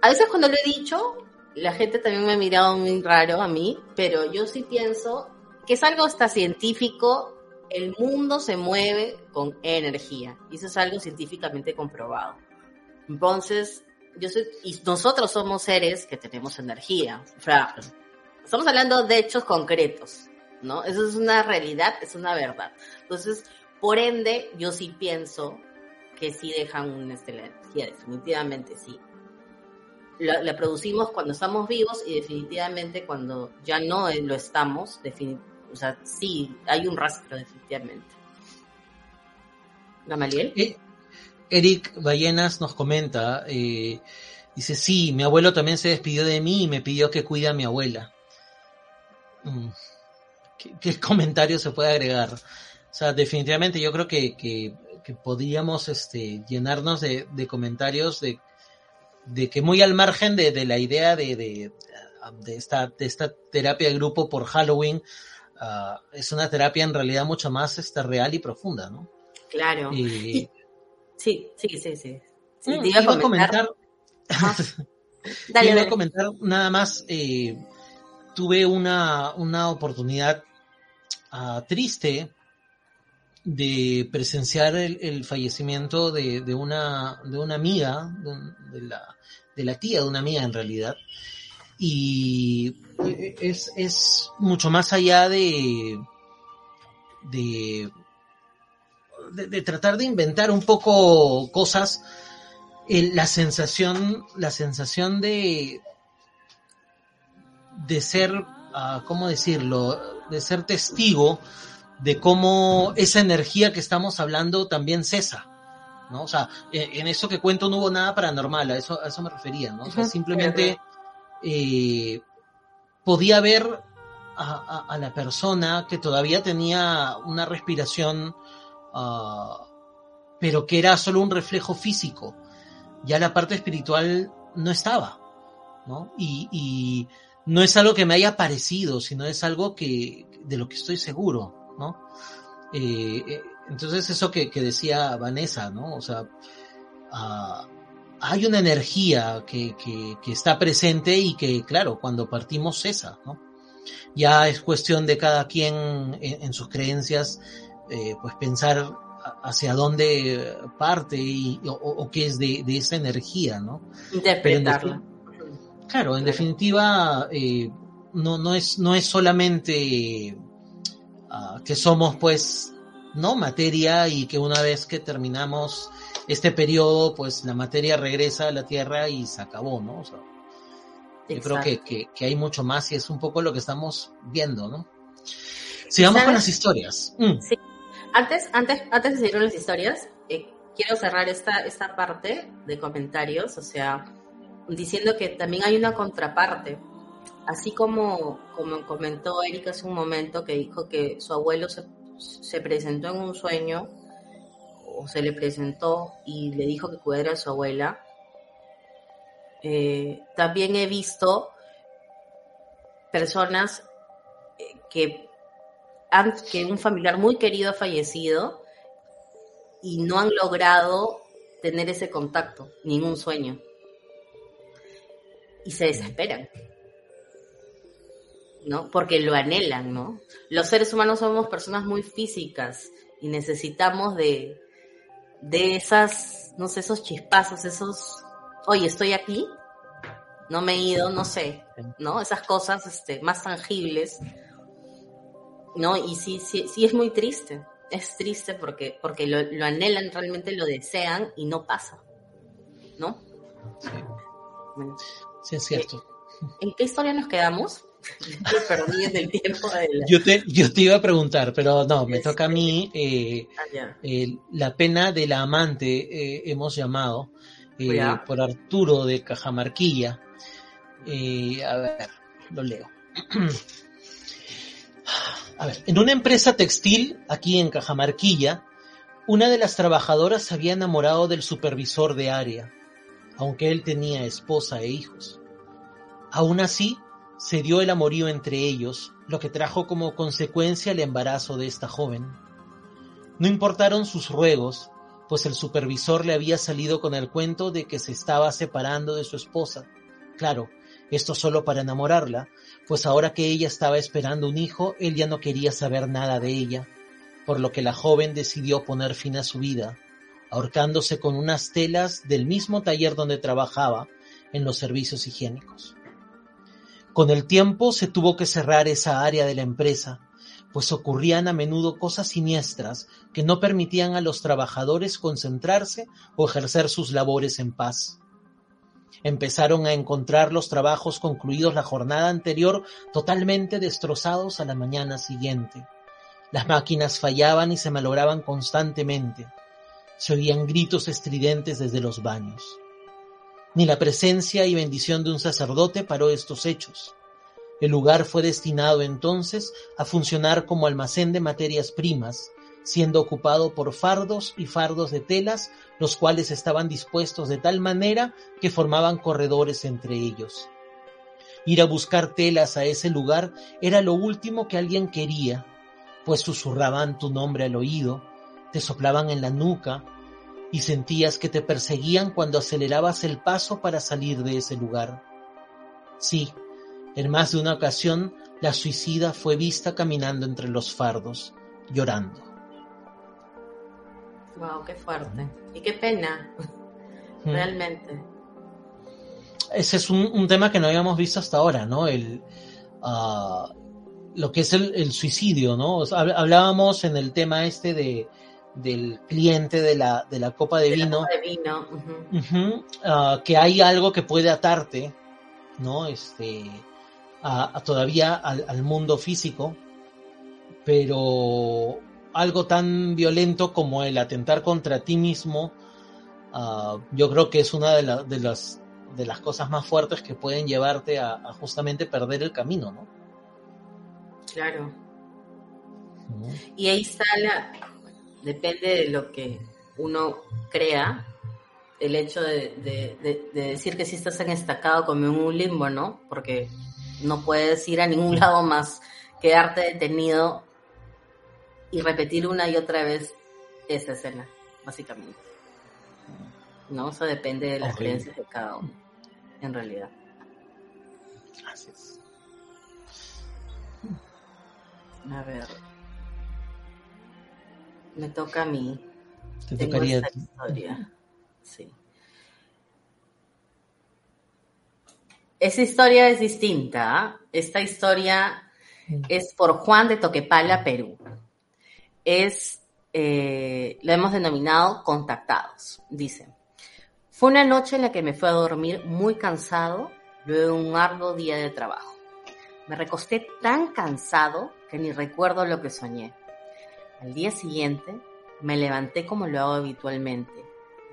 a veces cuando lo he dicho, la gente también me ha mirado muy raro a mí, pero yo sí pienso que es algo hasta científico, el mundo se mueve con energía, y eso es algo científicamente comprobado. Entonces, yo soy, y nosotros somos seres que tenemos energía. O sea, estamos hablando de hechos concretos, ¿no? Eso es una realidad, es una verdad. Entonces, por ende, yo sí pienso que sí dejan una energía, definitivamente sí. La, producimos cuando estamos vivos y definitivamente cuando ya no lo estamos, o sea, sí, hay un rastro definitivamente. ¿Gamaliel? Eh, Eric Ballenas nos comenta, eh, dice, sí, mi abuelo también se despidió de mí y me pidió que cuide a mi abuela. Mm, ¿Qué, comentario se puede agregar? O sea, definitivamente yo creo que, que, podríamos este, llenarnos de, comentarios de, de, que muy al margen de, la idea de, de, esta, de esta terapia de grupo por Halloween, ah, es una terapia en realidad mucho más este, real y profunda, ¿no? Claro. Y, Sí, sí, sí, sí. Mm, iba, a comentar. iba a comentar nada más. Eh, tuve una, una oportunidad ah, triste de presenciar el, fallecimiento de, de, una, de una amiga, de, la, de la tía de una amiga en realidad. Y es, es mucho más allá de, de de, tratar de inventar un poco cosas, la sensación, la sensación de, de ser, uh, ¿cómo decirlo? De ser testigo de cómo esa energía que estamos hablando también cesa. ¿no? O sea, en eso que cuento no hubo nada paranormal, a eso, a eso me refería, ¿no? O sea, simplemente eh, podía ver a, a, la persona que todavía tenía una respiración Ah, pero que era solo un reflejo físico. Ya la parte espiritual no estaba, ¿no? Y, no es algo que me haya parecido, sino es algo que, de lo que estoy seguro, ¿no? Eh, eh, entonces eso que, decía Vanessa, ¿no? O sea, ah, hay una energía que, está presente y que, claro, cuando partimos cesa, ¿no? Ya es cuestión de cada quien en sus creencias eh, pues pensar hacia dónde parte y, o, qué es de, esa energía, ¿no? Interpretarla. claro, en definitiva, eh, no, no, es, no es solamente ah, que somos pues, ¿no? Materia y que una vez que terminamos este periodo, pues la materia regresa a la Tierra y se acabó, ¿no? yo creo que, hay mucho más y es un poco lo que estamos viendo, ¿no? Sigamos con las historias. Mm. Sí, antes, antes, antes de seguir con las historias, eh, quiero cerrar esta, esta parte de comentarios, o sea, diciendo que también hay una contraparte. Así como, como comentó Erika hace un momento, que dijo que su abuelo se, se presentó en un sueño, o se le presentó y le dijo que cuidara a su abuela, eh, también he visto personas eh, que que un familiar muy querido ha fallecido y no han logrado tener ese contacto, ningún sueño. Y se desesperan. ¿No? Porque lo anhelan, ¿no? Los seres humanos somos personas muy físicas y necesitamos de, de esas, no sé, esos chispazos, esos, oye, estoy aquí, no me he ido, no sé, ¿no? Esas cosas este, más tangibles ¿no? Y sí, sí, sí es muy triste, es triste porque, porque lo, anhelan, realmente lo desean y no pasa, ¿no? Sí, sí es cierto. ¿En qué historia nos quedamos? Perdí el tiempo. yo, te, yo te iba a preguntar, pero no, me toca a mí eh, ah, la pena de la amante, eh, hemos llamado, eh, por Arturo de Cajamarquilla. a ver, lo leo. A ver, en una empresa textil, aquí en Cajamarquilla, una de las trabajadoras se había enamorado del supervisor de área, aunque él tenía esposa e hijos. Aún así, se dio el amorío entre ellos, lo que trajo como consecuencia el embarazo de esta joven. No importaron sus ruegos, pues el supervisor le había salido con el cuento de que se estaba separando de su esposa. Claro, esto solo para enamorarla, pues ahora que ella estaba esperando un hijo, él ya no quería saber nada de ella, por lo que la joven decidió poner fin a su vida, ahorcándose con unas telas del mismo taller donde trabajaba en los servicios higiénicos. Con el tiempo se tuvo que cerrar esa área de la empresa, pues ocurrían a menudo cosas siniestras que no permitían a los trabajadores concentrarse o ejercer sus labores en paz. Empezaron a encontrar los trabajos concluidos la jornada anterior totalmente destrozados a la mañana siguiente. Las máquinas fallaban y se malograban constantemente. Se oían gritos estridentes desde los baños. Ni la presencia y bendición de un sacerdote paró estos hechos. El lugar fue destinado entonces a funcionar como almacén de materias primas, siendo ocupado por fardos y fardos de telas, los cuales estaban dispuestos de tal manera que formaban corredores entre ellos. Ir a buscar telas a ese lugar era lo último que alguien quería, pues susurraban tu nombre al oído, te soplaban en la nuca, y sentías que te perseguían cuando acelerabas el paso para salir de ese lugar. Sí, en más de una ocasión, la suicida fue vista caminando entre los fardos, llorando. Wow, qué fuerte. Y qué pena, realmente. Ese es un, tema que no habíamos visto hasta ahora, ¿no? El, ah, lo que es el, suicidio, ¿no? hablábamos en el tema este de, del cliente de la, de la copa de vino, ah, que hay algo que puede atarte, ¿no? Este, a, todavía al, mundo físico, pero algo tan violento como el atentar contra ti mismo, ah, yo creo que es una de, de, las, de las cosas más fuertes que pueden llevarte a, justamente perder el camino, ¿no? Claro. Y ahí está la, depende de lo que uno crea, el hecho de, de, decir que si estás en estacado como en un limbo, ¿no? Porque no puedes ir a ningún lado más, quedarte detenido y repetir una y otra vez esa escena, básicamente. ¿No? Eso depende de las creencias de cada uno, en realidad. Gracias. A ver. Me toca a mí. Te tocaría historia. Sí. Esa historia es distinta. Esta historia es por Juan de Toquepala, Perú. Es, eh, lo hemos denominado contactados. Dice, fue una noche en la que me fue a dormir muy cansado luego de un arduo día de trabajo. Me recosté tan cansado que ni recuerdo lo que soñé. Al día siguiente me levanté como lo hago habitualmente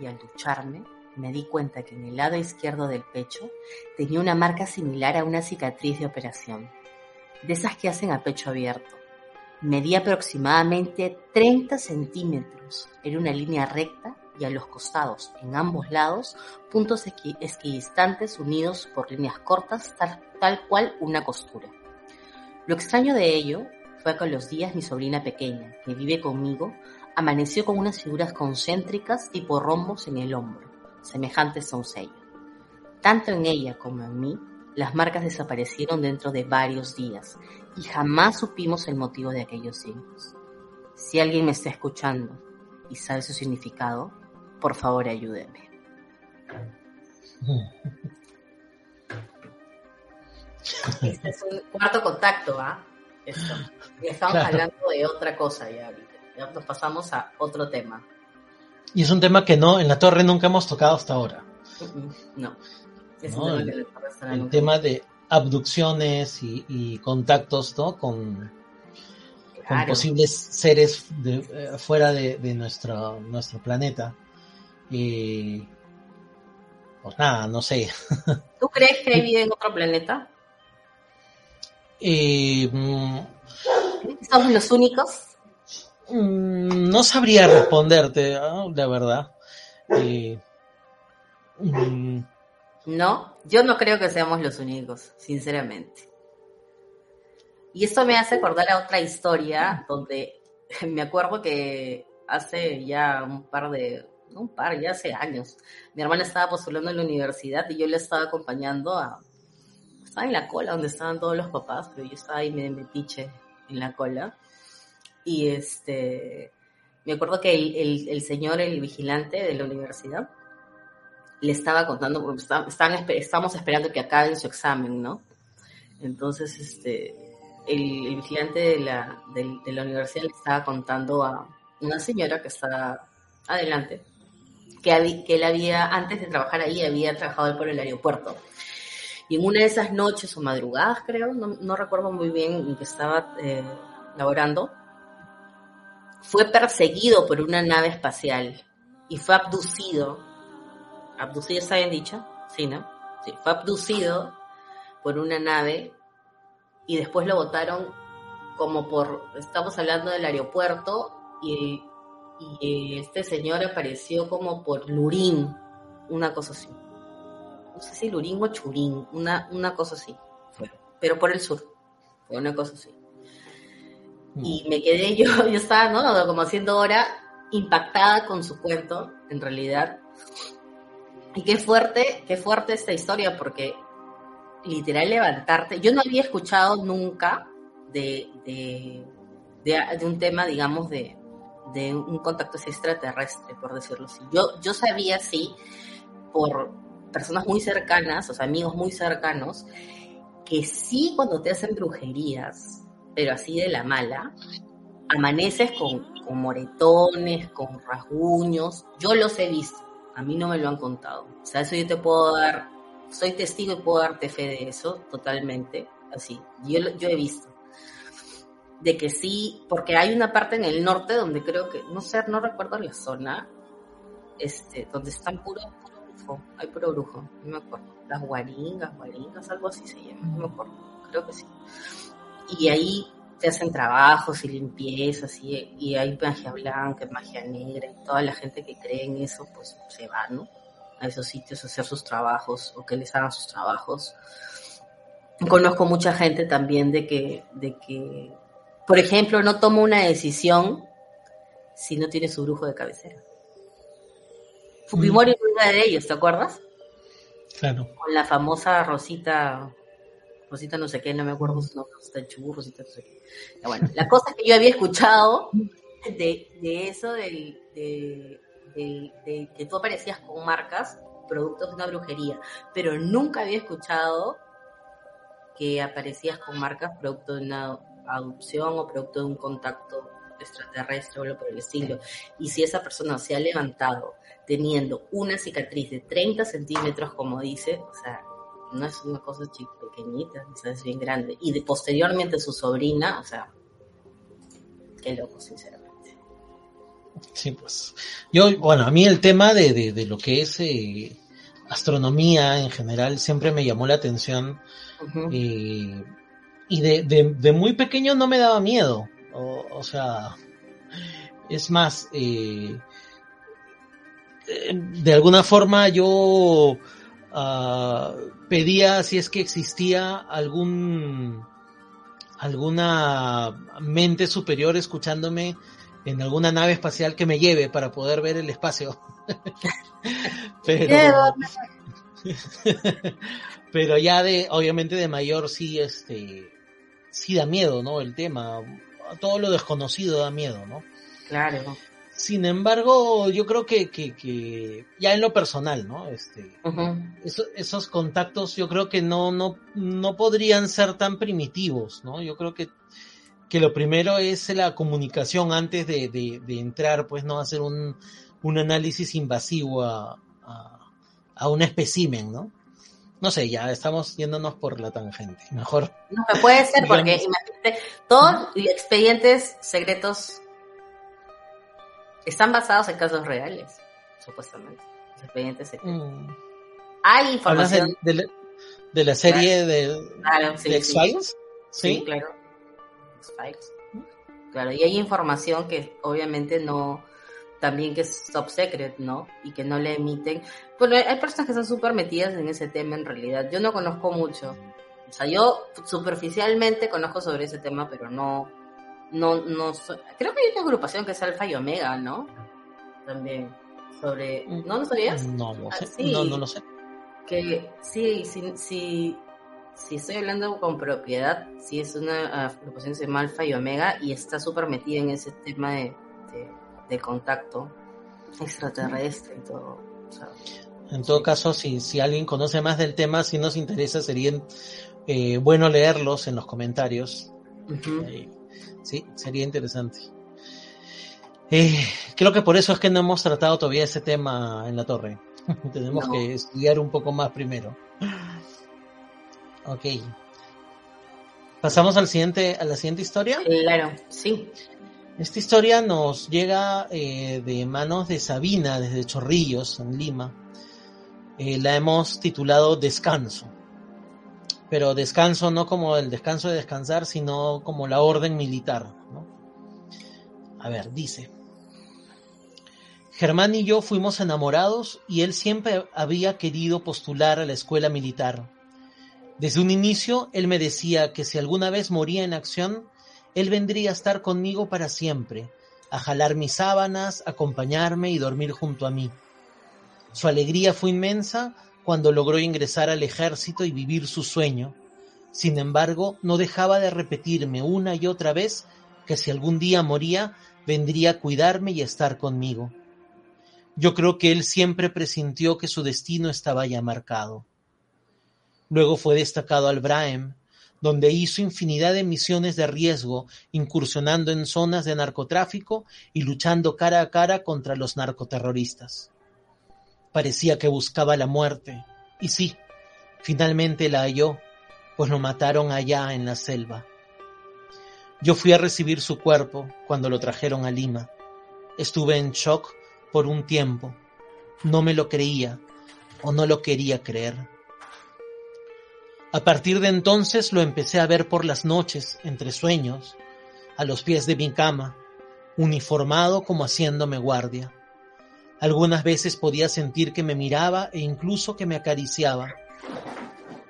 y al ducharme me di cuenta que en el lado izquierdo del pecho tenía una marca similar a una cicatriz de operación, de esas que hacen a pecho abierto. Medía aproximadamente 30 centímetros, era una línea recta y a los costados, en ambos lados, puntos equidistantes unidos por líneas cortas, tal, cual una costura. Lo extraño de ello fue que a los días mi sobrina pequeña, que vive conmigo, amaneció con unas figuras concéntricas tipo rombos en el hombro semejantes a un sello. Tanto en ella como en mí, las marcas desaparecieron dentro de varios días y jamás supimos el motivo de aquellos signos. Si alguien me está escuchando y sabe su significado, por favor ayúdeme. Este es un cuarto contacto, ¿ah? estamos hablando de otra cosa ya Ya nos pasamos a otro tema. Y es un tema que no, en la torre nunca hemos tocado hasta ahora. No. el, tema de abducciones y, contactos, ¿no? Con, posibles seres de, eh, fuera de, nuestro, nuestro planeta. Y pues nada, no sé. ¿Tú crees que hay vida en otro planeta? Eh, ¿Somos los únicos? Mm, no sabría responderte, la verdad. Mm, no, yo no creo que seamos los únicos, sinceramente. Y esto me hace acordar a otra historia donde me acuerdo que hace ya un par de, un par, ya hace años. Mi hermana estaba postulando en la universidad y yo le estaba acompañando a, estaba en la cola donde estaban todos los papás, pero yo estaba ahí me metiche en la cola. Y este, me acuerdo que el, señor, el vigilante de la universidad, le estaba contando, porque están, estamos esperando que acaben su examen, ¿no? Entonces, este, el, vigilante de la, de, la universidad le estaba contando a una señora que está adelante, que, que él había, antes de trabajar ahí, había trabajado por el aeropuerto. Y en una de esas noches o madrugadas, creo, no, recuerdo muy bien en que estaba eh, laborando, fue perseguido por una nave espacial y fue abducido. ¿Abducido está bien dicho? Sí, ¿no? Sí, fue abducido por una nave y después lo votaron como por, estamos hablando del aeropuerto y, y este señor apareció como por Lurín, una cosa así. No sé si Lurín o Churín, una, una cosa así. Pero por el sur, fue una cosa así. Y me quedé yo, yo estaba, ¿no? Como haciendo hora, impactada con su cuento, en realidad. Y qué fuerte, qué fuerte esta historia, porque literal levantarte. Yo no había escuchado nunca de, de, de, un tema, digamos, de, de un contacto extraterrestre, por decirlo así. Yo, yo sabía, sí, por personas muy cercanas, o sea, amigos muy cercanos, que sí cuando te hacen brujerías, pero así de la mala, amaneces con, moretones, con rasguños, yo los he visto, a mí no me lo han contado. O sea, eso yo te puedo dar, soy testigo y puedo darte fe de eso totalmente, así, yo, yo he visto. De que sí, porque hay una parte en el norte donde creo que, no sé, no recuerdo la zona, este, donde están puro, puro brujo, hay puro brujo, no me acuerdo. Las guaringas, guaringas, algo así se llama, no me acuerdo, creo que sí y ahí te hacen trabajos y limpiezas y, y hay magia blanca, magia negra y toda la gente que cree en eso pues se va, ¿no? A esos sitios a hacer sus trabajos o que les hagan sus trabajos. Conozco mucha gente también de que, de que, por ejemplo, no toma una decisión si no tiene su brujo de cabecera. Fujimori es una de ellos, ¿te acuerdas? Claro. Con la famosa Rosita Rosita no sé qué, no me acuerdo su nombre, Rosita Rosita no sé qué. Bueno, la cosa que yo había escuchado de, de eso, de, que tú aparecías con marcas, productos de una brujería, pero nunca había escuchado que aparecías con marcas producto de una adopción o producto de un contacto extraterrestre o algo por el estilo. Y si esa persona se ha levantado teniendo una cicatriz de 30 centímetros, como dice, o sea, no es una cosa chica, pequeñita, es bien grande. Y de, posteriormente su sobrina, o sea, qué loco, sinceramente. Sí, pues. Yo, bueno, a mí el tema de, de, lo que es eh, astronomía en general siempre me llamó la atención. Eh, y de, de, muy pequeño no me daba miedo. O, sea, es más, eh, de alguna forma yo uh, pedía si es que existía algún alguna mente superior escuchándome en alguna nave espacial que me lleve para poder ver el espacio. pero pero ya de obviamente de mayor sí este sí da miedo, ¿no? El tema, todo lo desconocido da miedo, ¿no? Claro. Sin embargo, yo creo que, que, que ya en lo personal, ¿no? Este, esos contactos yo creo que no, no, no podrían ser tan primitivos, ¿no? Yo creo que, que lo primero es la comunicación antes de, de, de entrar, pues, ¿no? Hacer un, un análisis invasivo a, a, a un espécimen, ¿no? no sé, ya estamos yéndonos por la tangente. Mejor. No, puede ser, porque imagínate, todos expedientes secretos están basados en casos reales, supuestamente. expedientes mm. Hay información. De, de, la, serie de, X-Files? Sí. claro. X-Files. Claro, y hay información que obviamente no, también que es top secret, ¿no? Y que no le emiten. Bueno, hay personas que están súper metidas en ese tema en realidad. Yo no conozco mucho. O sea, yo superficialmente conozco sobre ese tema, pero no, no, no, creo que hay una agrupación que es Alfa y Omega, ¿no? También, sobre. ¿no lo sabías? No Ah, sé. sí. No, no lo sé. Que sí, sí, sí, si estoy hablando con propiedad, sí es una agrupación que se llama Alfa y Omega y está súper metida en ese tema de, de, de contacto extraterrestre y todo. o sea, En todo caso, si, si alguien conoce más del tema, si nos interesa, sería eh, bueno leerlos en los comentarios. Eh, sí, sería interesante. Eh, creo que por eso es que no hemos tratado todavía ese tema en la torre. Tenemos No. que estudiar un poco más primero. Ok. Pasamos al siguiente, a la siguiente historia. Claro, sí. Esta historia nos llega eh, de manos de Sabina desde Chorrillos, en Lima. Eh, la hemos titulado Descanso. Pero descanso no como el descanso de descansar, sino como la orden militar. ¿no? A ver, dice. Germán y yo fuimos enamorados y él siempre había querido postular a la escuela militar. Desde un inicio, él me decía que si alguna vez moría en acción, él vendría a estar conmigo para siempre, a jalar mis sábanas, acompañarme y dormir junto a mí. Su alegría fue inmensa cuando logró ingresar al ejército y vivir su sueño. Sin embargo, no dejaba de repetirme una y otra vez que si algún día moría, vendría a cuidarme y a estar conmigo. Yo creo que él siempre presintió que su destino estaba ya marcado. Luego fue destacado al Braem, donde hizo infinidad de misiones de riesgo, incursionando en zonas de narcotráfico y luchando cara a cara contra los narcoterroristas. Parecía que buscaba la muerte, y sí, finalmente la halló, pues lo mataron allá en la selva. Yo fui a recibir su cuerpo cuando lo trajeron a Lima. Estuve en shock por un tiempo. No me lo creía o no lo quería creer. A partir de entonces lo empecé a ver por las noches, entre sueños, a los pies de mi cama, uniformado como haciéndome guardia. Algunas veces podía sentir que me miraba e incluso que me acariciaba.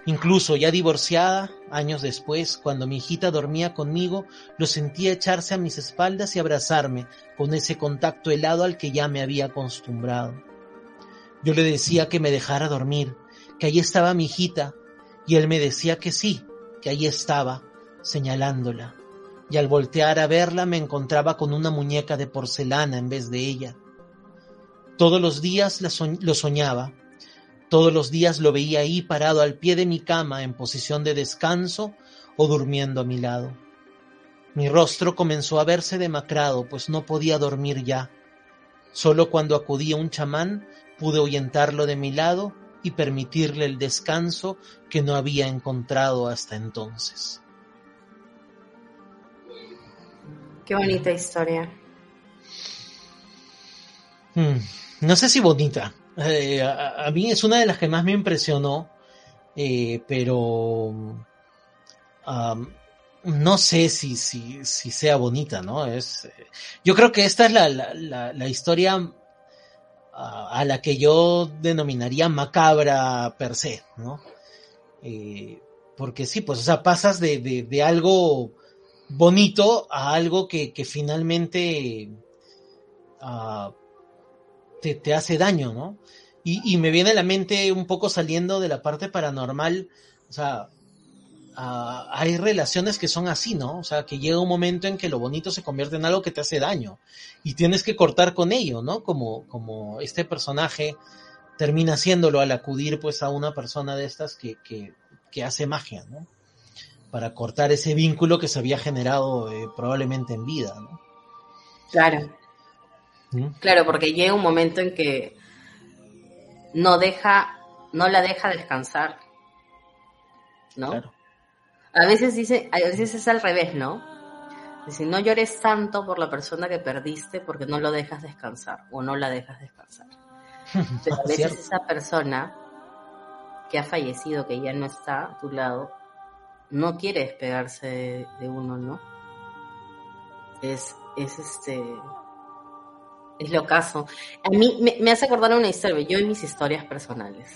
Incluso ya divorciada, años después, cuando mi hijita dormía conmigo, lo sentía echarse a mis espaldas y abrazarme con ese contacto helado al que ya me había acostumbrado. Yo le decía que me dejara dormir, que ahí estaba mi hijita, y él me decía que sí, que ahí estaba, señalándola. Y al voltear a verla me encontraba con una muñeca de porcelana en vez de ella. Todos los días lo soñaba, todos los días lo veía ahí parado al pie de mi cama en posición de descanso o durmiendo a mi lado. Mi rostro comenzó a verse demacrado, pues no podía dormir ya. Solo cuando acudía un chamán pude ahuyentarlo de mi lado y permitirle el descanso que no había encontrado hasta entonces. Qué bonita historia. Hmm, no sé si bonita. Eh, a, mí es una de las que más me impresionó, eh, pero no sé si, si, si, sea bonita, ¿no? Es, yo creo que esta es la, la, la, historia a la que yo denominaría macabra per se, ¿no? Eh, porque sí, pues, o sea, pasas de, de, de algo bonito a algo que, que finalmente uh, te, te, hace daño, ¿no? Y, y, me viene a la mente un poco saliendo de la parte paranormal, o sea, hay relaciones que son así, ¿no? O sea, que llega un momento en que lo bonito se convierte en algo que te hace daño y tienes que cortar con ello, ¿no? Como, como este personaje termina haciéndolo al acudir pues a una persona de estas que, que, que hace magia, ¿no? Para cortar ese vínculo que se había generado eh, probablemente en vida, ¿no? Claro. ¿Mm? Claro, porque llega un momento en que no deja, no la deja descansar, ¿no? Claro. A veces dice, a veces es al revés, ¿no? Dice, no llores tanto por la persona que perdiste porque no lo dejas descansar o no la dejas descansar. Pero a veces esa persona que ha fallecido, que ya no está a tu lado, no quiere despegarse de, de uno, ¿no? Es, es este Es lo caso. A mí me, hace acordar una historia, yo y mis historias personales.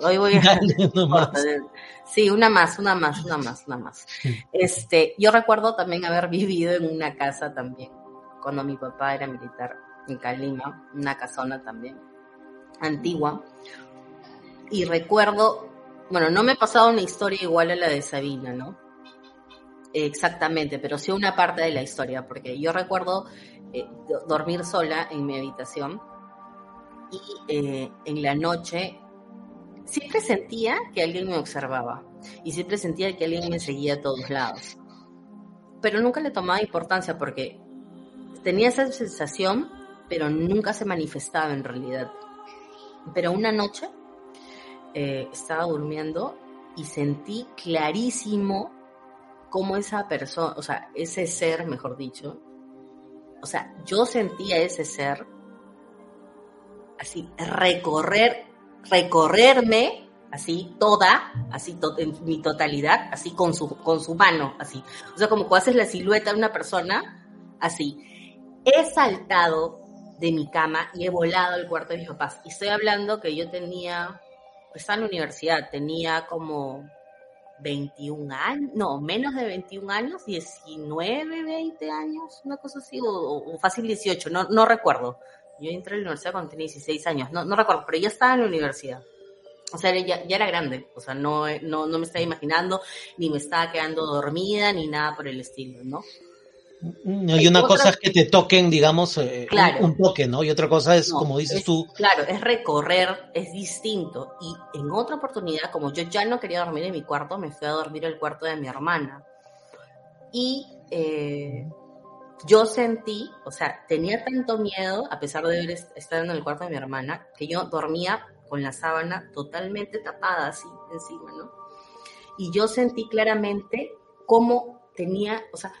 Hoy voy a... Sí, una más, una más, una más, una más. Este, yo recuerdo también haber vivido en una casa también, cuando mi papá era militar en Calima, una casona también, antigua. Y recuerdo, bueno, no me ha pasado una historia igual a la de Sabina, ¿no? Exactamente, pero sí una parte de la historia, porque yo recuerdo eh, dormir sola en mi habitación y eh, en la noche siempre sentía que alguien me observaba y siempre sentía que alguien me seguía a todos lados. Pero nunca le tomaba importancia porque tenía esa sensación, pero nunca se manifestaba en realidad. Pero una noche eh, estaba durmiendo y sentí clarísimo cómo esa persona, o sea, ese ser, mejor dicho, o sea, yo sentía ese ser así, recorrer, recorrerme, así, toda, así, en mi totalidad, así, con su, con su mano, así. O sea, como cuando haces la silueta de una persona, así. He saltado de mi cama y he volado al cuarto de mis papás. Y estoy hablando que yo tenía, estaba en la universidad, tenía como 21 años, no, menos de 21 años, 19, 20 años, una cosa así, o, fácil 18, no, no recuerdo. Yo entré a la universidad cuando tenía 16 años, no, no recuerdo, pero ya estaba en la universidad. O sea, ya, ya era grande, o sea, no, no, no me estaba imaginando, ni me estaba quedando dormida, ni nada por el estilo, ¿no? Y una cosa es que te toquen, digamos, eh, un, toque, ¿no? Y otra cosa es, como dices tú. Claro, es recorrer, es distinto. Y en otra oportunidad, como yo ya no quería dormir en mi cuarto, me fui a dormir en el cuarto de mi hermana. Y eh, yo sentí, o sea, tenía tanto miedo, a pesar de estado en el cuarto de mi hermana, que yo dormía con la sábana totalmente tapada así encima, ¿no? Y yo sentí claramente cómo tenía, o sea,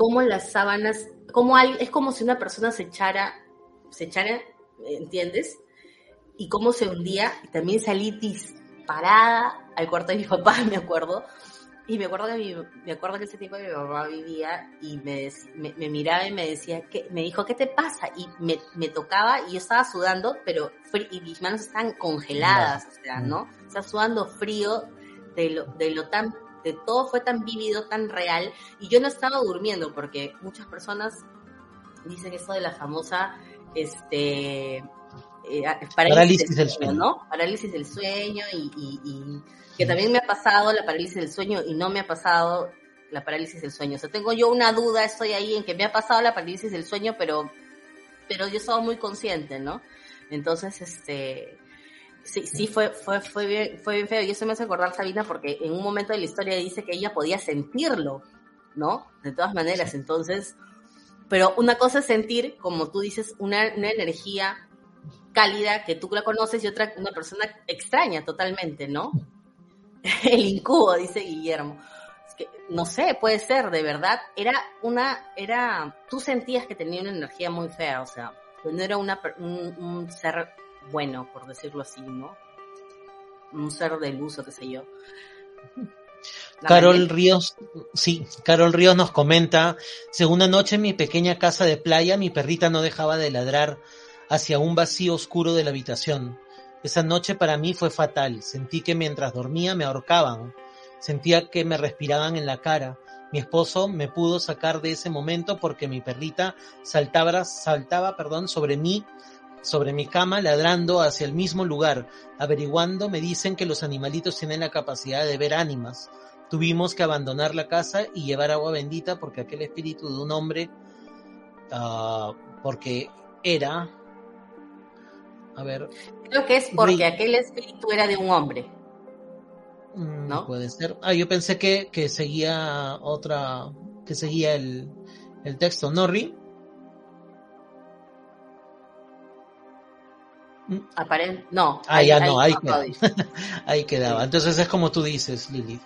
como las sábanas, como es como si una persona se echara, se echara, ¿entiendes? Y cómo se hundía, y también salí disparada al cuarto de mi papá, me acuerdo. Y me acuerdo que me acuerdo que ese tiempo mi papá vivía y me, me, miraba y me decía, que, me dijo, ¿qué te pasa? Y me, me tocaba y yo estaba sudando, pero y mis manos estaban congeladas, o sea, ¿no? Estaba sudando frío de lo, de lo tan de todo fue tan vívido, tan real, y yo no estaba durmiendo porque muchas personas dicen eso de la famosa este eh, parálisis, del sueño, ¿no? Parálisis del sueño y, que también me ha pasado la parálisis del sueño y no me ha pasado la parálisis del sueño. O sea, tengo yo una duda, estoy ahí en que me ha pasado la parálisis del sueño, pero pero yo estaba muy consciente, ¿no? Entonces, este, Sí, sí, fue, fue, fue, bien, fue bien feo. Y eso me hace acordar Sabina porque en un momento de la historia dice que ella podía sentirlo, ¿no? De todas maneras, entonces, pero una cosa es sentir, como tú dices, una, energía cálida que tú la conoces y otra una persona extraña totalmente, ¿no? El incubo, dice Guillermo. Es que, no sé, puede ser, de verdad. Era una, era, tú sentías que tenía una energía muy fea, o sea, no era una, un ser bueno, por decirlo así, ¿no? Un ser de luz o qué sé yo. Carol Ríos, sí, Carol Ríos nos comenta, segunda noche en mi pequeña casa de playa, mi perrita no dejaba de ladrar hacia un vacío oscuro de la habitación. Esa noche para mí fue fatal. Sentí que mientras dormía me ahorcaban. Sentía que me respiraban en la cara. Mi esposo me pudo sacar de ese momento porque mi perrita saltaba, saltaba, perdón, sobre mí sobre mi cama ladrando hacia el mismo lugar. Averiguando me dicen que los animalitos tienen la capacidad de ver ánimas. Tuvimos que abandonar la casa y llevar agua bendita porque aquel espíritu de un hombre, uh, porque era... A ver. Creo que es porque aquel espíritu era de un hombre. Mm, ¿No? Puede ser. Ah, yo pensé que, que seguía otra, que seguía el, el texto. ¿No, Ri? no. Ah, ya no, ahí, quedaba. ahí quedaba. Entonces es como tú dices, Lilith.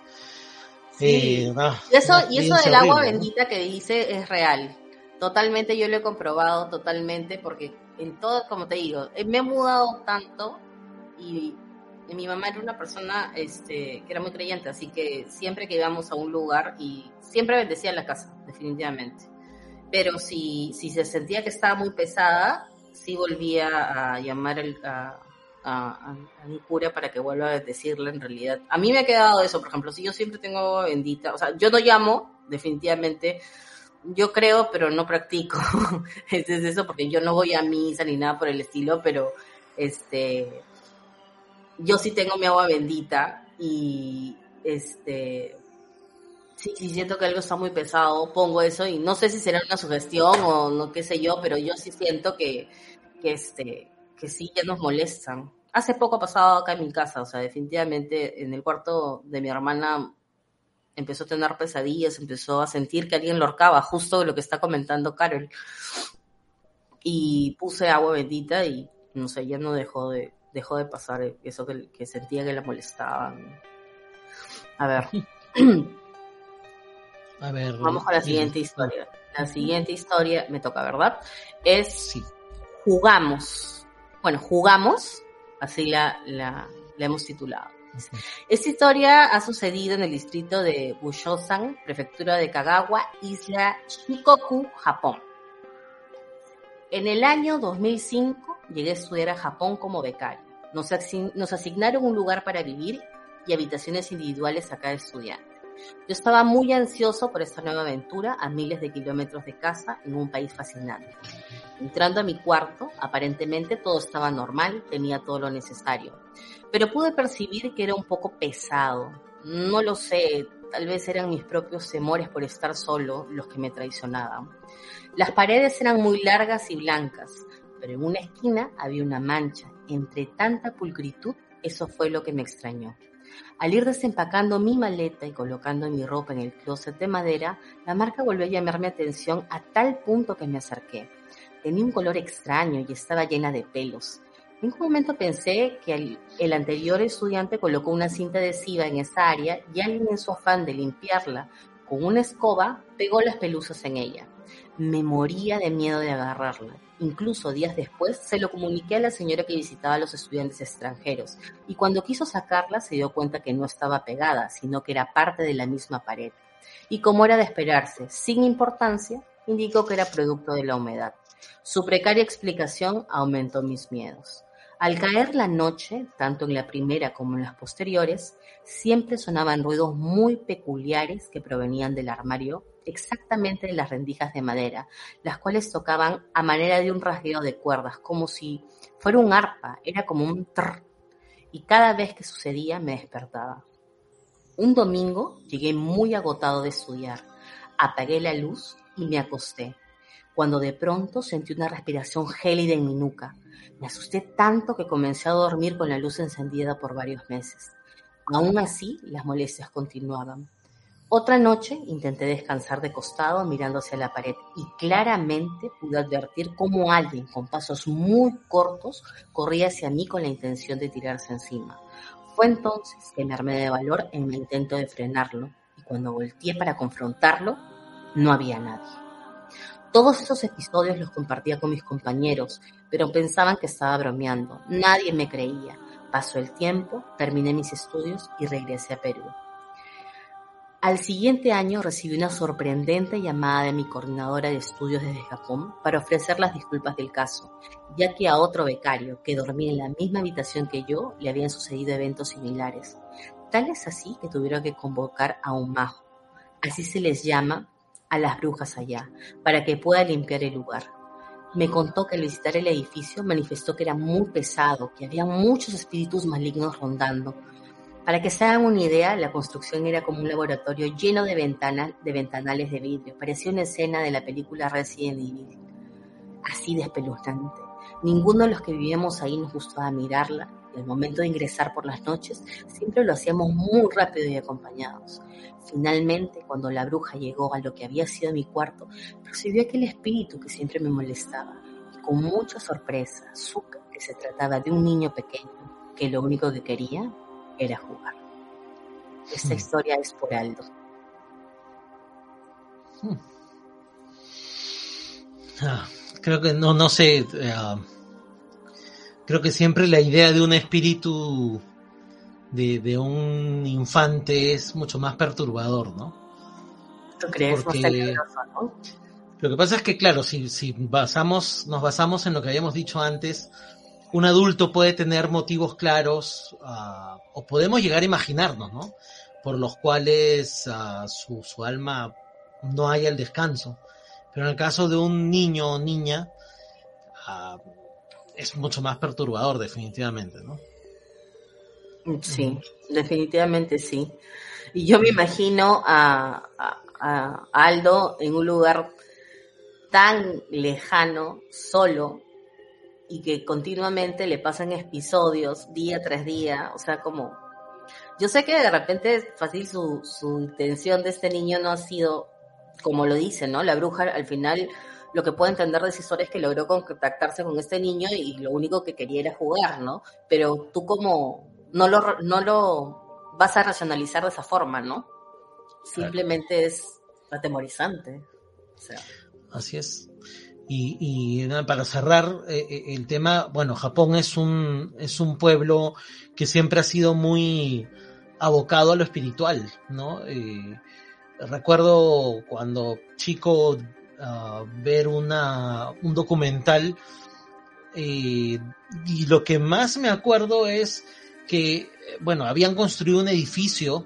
Eh, ah, y eso, y eso del agua bendita que dice es real. Totalmente yo lo he comprobado, totalmente, porque en todo, como te digo, eh, me he mudado tanto y, mi mamá era una persona este, que era muy creyente, así que siempre que íbamos a un lugar y siempre bendecía la casa, definitivamente pero si, si se sentía que estaba muy pesada, sí volvía a llamar a, a, mi cura para que vuelva a decirle en realidad. A mí me ha quedado eso, por ejemplo, si yo siempre tengo bendita, o sea, yo no llamo, definitivamente, yo creo, pero no practico. es eso, porque yo no voy a misa ni nada por el estilo, pero este, yo sí tengo mi agua bendita y este, sí, sí siento que algo está muy pesado, pongo eso y no sé si será una sugestión o no qué sé yo, pero yo sí siento que, que este, que sí ya nos molestan. Hace poco ha pasado acá en mi casa, o sea, definitivamente en el cuarto de mi hermana empezó a tener pesadillas, empezó a sentir que alguien lo horcaba, justo lo que está comentando Carol. Y puse agua bendita y no sé, ya no dejó de, dejó de pasar eso que, sentía que la molestaban. A ver. A ver. Vamos a la siguiente historia. La siguiente historia me toca, ¿verdad? Es sí. jugamos. Bueno, jugamos, así la, la, la hemos titulado. Esta historia ha sucedido en el distrito de Bushosan, prefectura de Kagawa, isla Shikoku, Japón. En el año 2005 llegué a estudiar a Japón como becario. Nos, asignaron un lugar para vivir y habitaciones individuales a cada estudiante. Yo estaba muy ansioso por esta nueva aventura a miles de kilómetros de casa en un país fascinante. Entrando a mi cuarto, aparentemente todo estaba normal, tenía todo lo necesario pero pude percibir que era un poco pesado. No lo sé, tal vez eran mis propios temores por estar solo los que me traicionaban. Las paredes eran muy largas y blancas, pero en una esquina había una mancha. Entre tanta pulcritud, eso fue lo que me extrañó. Al ir desempacando mi maleta y colocando mi ropa en el closet de madera, la marca volvió a llamar mi atención a tal punto que me acerqué. Tenía un color extraño y estaba llena de pelos. En un momento pensé que el, anterior estudiante colocó una cinta adhesiva en esa área y alguien en su afán de limpiarla con una escoba pegó las pelusas en ella. Me moría de miedo de agarrarla. Incluso días después se lo comuniqué a la señora que visitaba a los estudiantes extranjeros y cuando quiso sacarla se dio cuenta que no estaba pegada, sino que era parte de la misma pared. Y como era de esperarse, sin importancia, indicó que era producto de la humedad. Su precaria explicación aumentó mis miedos. Al caer la noche, tanto en la primera como en las posteriores, siempre sonaban ruidos muy peculiares que provenían del armario, exactamente de las rendijas de madera, las cuales tocaban a manera de un rasgueo de cuerdas, como si fuera un arpa, era como un trr, y cada vez que sucedía me despertaba. Un domingo llegué muy agotado de estudiar, apagué la luz y me acosté, cuando de pronto sentí una respiración gélida en mi nuca me asusté tanto que comencé a dormir con la luz encendida por varios meses. Aún así, las molestias continuaban. Otra noche intenté descansar de costado mirando hacia la pared y claramente pude advertir cómo alguien con pasos muy cortos corría hacia mí con la intención de tirarse encima. Fue entonces que me armé de valor en mi intento de frenarlo y cuando volteé para confrontarlo, no había nadie. Todos esos episodios los compartía con mis compañeros, pero pensaban que estaba bromeando. Nadie me creía. Pasó el tiempo, terminé mis estudios y regresé a Perú. Al siguiente año recibí una sorprendente llamada de mi coordinadora de estudios desde Japón para ofrecer las disculpas del caso, ya que a otro becario que dormía en la misma habitación que yo le habían sucedido eventos similares. Tal es así que tuvieron que convocar a un majo. Así se les llama a las brujas allá, para que pueda limpiar el lugar. Me contó que al visitar el edificio manifestó que era muy pesado, que había muchos espíritus malignos rondando. Para que se hagan una idea, la construcción era como un laboratorio lleno de ventanas, de ventanales de vidrio. Parecía una escena de la película Resident Evil. Así de espeluznante. Ninguno de los que vivíamos ahí nos gustaba mirarla. Y al momento de ingresar por las noches, siempre lo hacíamos muy rápido y acompañados. Finalmente, cuando la bruja llegó a lo que había sido mi cuarto, percibió aquel espíritu que siempre me molestaba y con mucha sorpresa supe que se trataba de un niño pequeño que lo único que quería era jugar. Esta hmm. historia es por Aldo. Hmm. Ah, creo que no, no sé. Eh, ah, creo que siempre la idea de un espíritu de, un infante es mucho más perturbador, ¿no? ¿Tú crees Porque, ¿no? Lo que pasa es que, claro, si, si basamos, nos basamos en lo que habíamos dicho antes, un adulto puede tener motivos claros, uh, o podemos llegar a imaginarnos, ¿no? Por los cuales uh, su, su, alma no haya el descanso. Pero en el caso de un niño o niña, uh, es mucho más perturbador, definitivamente, ¿no? Sí, definitivamente sí. Y yo me imagino a, a, a Aldo en un lugar tan lejano, solo, y que continuamente le pasan episodios día tras día, o sea, como... Yo sé que de repente fácil su, su intención de este niño no ha sido, como lo dice, ¿no? La bruja al final lo que puedo entender de esa historia es que logró contactarse con este niño y lo único que quería era jugar, ¿no? Pero tú como no lo, no lo vas a racionalizar de esa forma, ¿no? Simplemente claro. es atemorizante. O sea. Así es. Y, y, para cerrar eh, el tema, bueno, Japón es un, es un pueblo que siempre ha sido muy abocado a lo espiritual, ¿no? Eh, recuerdo cuando chico uh, ver una, un documental eh, y lo que más me acuerdo es que, bueno, habían construido un edificio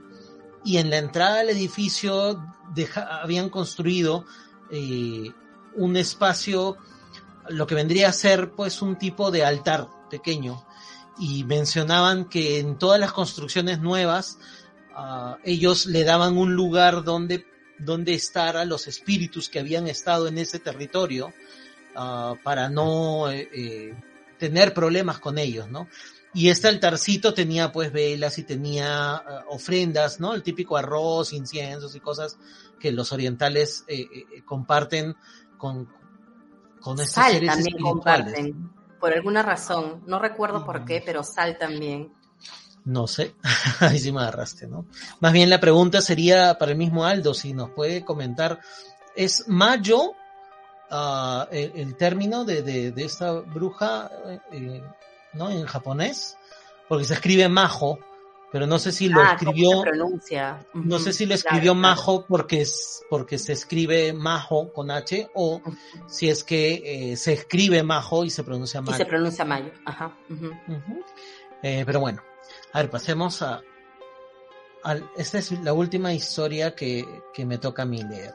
y en la entrada del edificio deja, habían construido eh, un espacio, lo que vendría a ser pues un tipo de altar pequeño. Y mencionaban que en todas las construcciones nuevas uh, ellos le daban un lugar donde, donde estar a los espíritus que habían estado en ese territorio uh, para no eh, eh, tener problemas con ellos, ¿no? Y este altarcito tenía pues velas y tenía uh, ofrendas, ¿no? El típico arroz, inciensos y cosas que los orientales eh, comparten con, con estos sal seres también comparten, por alguna razón. No recuerdo por qué, pero sal también. No sé, ahí sí me agarraste, ¿no? Más bien la pregunta sería para el mismo Aldo, si nos puede comentar, ¿es mayo uh, el, el, término de, de, de esta bruja, eh, ¿no? En japonés, porque se escribe majo, pero no sé si lo ah, escribió. ¿cómo se pronuncia? Uh -huh. No sé si lo escribió claro, majo claro. porque es porque se escribe majo con H o uh -huh. si es que eh, se escribe majo y se pronuncia mayo. Y se pronuncia mayo, ajá. Uh -huh. eh, pero bueno, a ver, pasemos a, a, esta es la última historia que, que me toca a mí leer.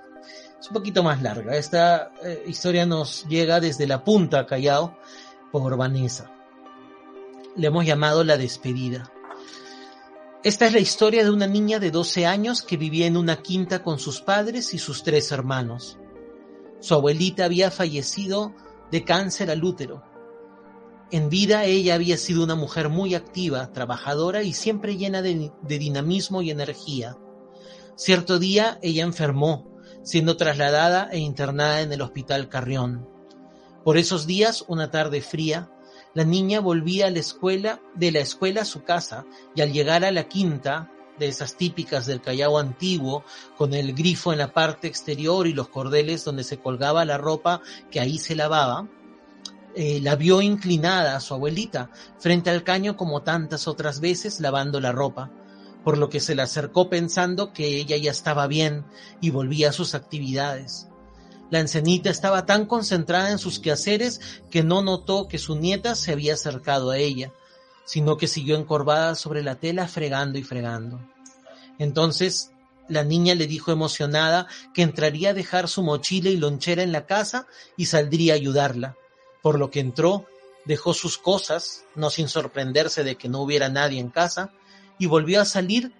Es un poquito más larga. Esta eh, historia nos llega desde la punta Callao por Vanessa. Le hemos llamado la despedida. Esta es la historia de una niña de 12 años que vivía en una quinta con sus padres y sus tres hermanos. Su abuelita había fallecido de cáncer al útero. En vida ella había sido una mujer muy activa, trabajadora y siempre llena de, de dinamismo y energía. Cierto día ella enfermó, siendo trasladada e internada en el hospital Carrión. Por esos días, una tarde fría, la niña volvía a la escuela, de la escuela a su casa, y al llegar a la quinta, de esas típicas del Callao antiguo, con el grifo en la parte exterior y los cordeles donde se colgaba la ropa que ahí se lavaba, eh, la vio inclinada a su abuelita, frente al caño como tantas otras veces lavando la ropa, por lo que se le acercó pensando que ella ya estaba bien y volvía a sus actividades. La ancianita estaba tan concentrada en sus quehaceres que no notó que su nieta se había acercado a ella, sino que siguió encorvada sobre la tela fregando y fregando. Entonces la niña le dijo emocionada que entraría a dejar su mochila y lonchera en la casa y saldría a ayudarla, por lo que entró, dejó sus cosas, no sin sorprenderse de que no hubiera nadie en casa, y volvió a salir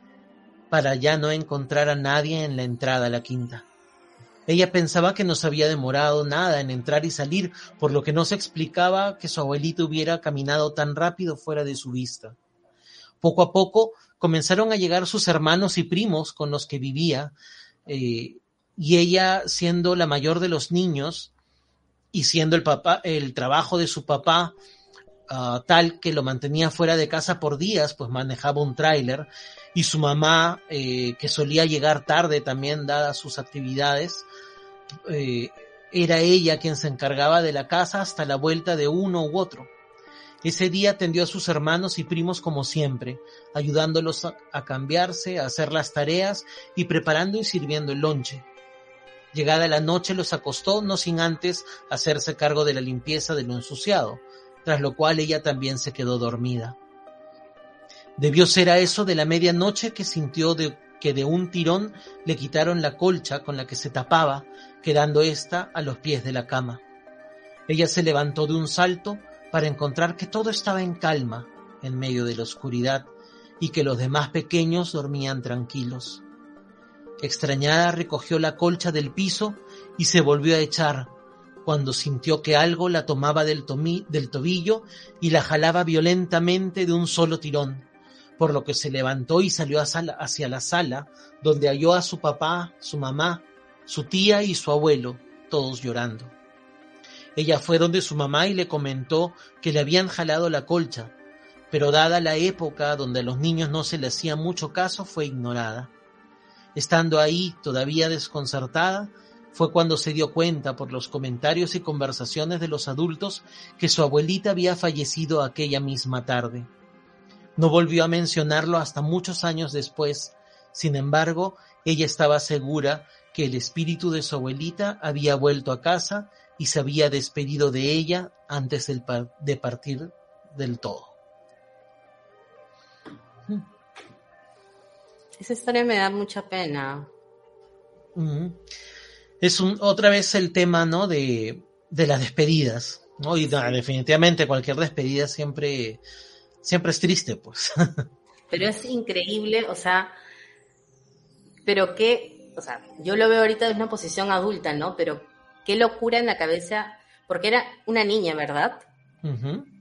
para ya no encontrar a nadie en la entrada a la quinta. Ella pensaba que no se había demorado nada en entrar y salir, por lo que no se explicaba que su abuelita hubiera caminado tan rápido fuera de su vista. Poco a poco comenzaron a llegar sus hermanos y primos con los que vivía, eh, y ella, siendo la mayor de los niños, y siendo el papá, el trabajo de su papá uh, tal que lo mantenía fuera de casa por días, pues manejaba un tráiler, y su mamá, eh, que solía llegar tarde también, dadas sus actividades, eh, era ella quien se encargaba de la casa hasta la vuelta de uno u otro. Ese día atendió a sus hermanos y primos como siempre, ayudándolos a, a cambiarse, a hacer las tareas y preparando y sirviendo el lonche. Llegada la noche los acostó, no sin antes hacerse cargo de la limpieza de lo ensuciado, tras lo cual ella también se quedó dormida. Debió ser a eso de la medianoche que sintió que de un tirón le quitaron la colcha con la que se tapaba, quedando ésta a los pies de la cama. Ella se levantó de un salto para encontrar que todo estaba en calma en medio de la oscuridad y que los demás pequeños dormían tranquilos. Extrañada recogió la colcha del piso y se volvió a echar, cuando sintió que algo la tomaba del tobillo y la jalaba violentamente de un solo tirón, por lo que se levantó y salió hacia la sala, donde halló a su papá, su mamá, su tía y su abuelo, todos llorando. Ella fue donde su mamá y le comentó que le habían jalado la colcha, pero dada la época donde a los niños no se le hacía mucho caso, fue ignorada. Estando ahí, todavía desconcertada, fue cuando se dio cuenta por los comentarios y conversaciones de los adultos que su abuelita había fallecido aquella misma tarde. No volvió a mencionarlo hasta muchos años después. Sin embargo, ella estaba segura que el espíritu de su abuelita había vuelto a casa y se había despedido de ella antes de partir del todo. Esa historia me da mucha pena. Es un, otra vez el tema, ¿no? De, de las despedidas, ¿no? Y definitivamente cualquier despedida siempre, siempre es triste, pues. Pero es increíble, o sea, pero qué, o sea, yo lo veo ahorita en una posición adulta, ¿no? Pero qué locura en la cabeza, porque era una niña, ¿verdad?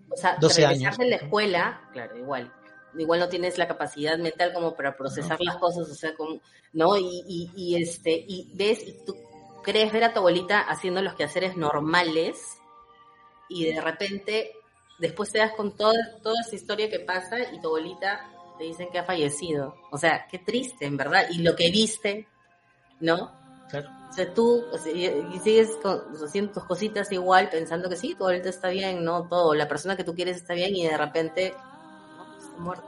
O sea, 12 años. en la escuela, claro, igual, igual no tienes la capacidad mental como para procesar las cosas, o sea, como, ¿no? Y, y, este, y ves, y tú crees ver a tu abuelita haciendo los quehaceres normales, y de repente, después te das con toda, toda esa historia que pasa, y tu abuelita te dicen que ha fallecido. O sea, qué triste, en verdad. Y lo que viste, ¿no? Claro. O sea, tú y sigues haciendo tus cositas igual, pensando que sí, tu abuelita está bien, ¿no? Todo, la persona que tú quieres está bien, y de repente muerto.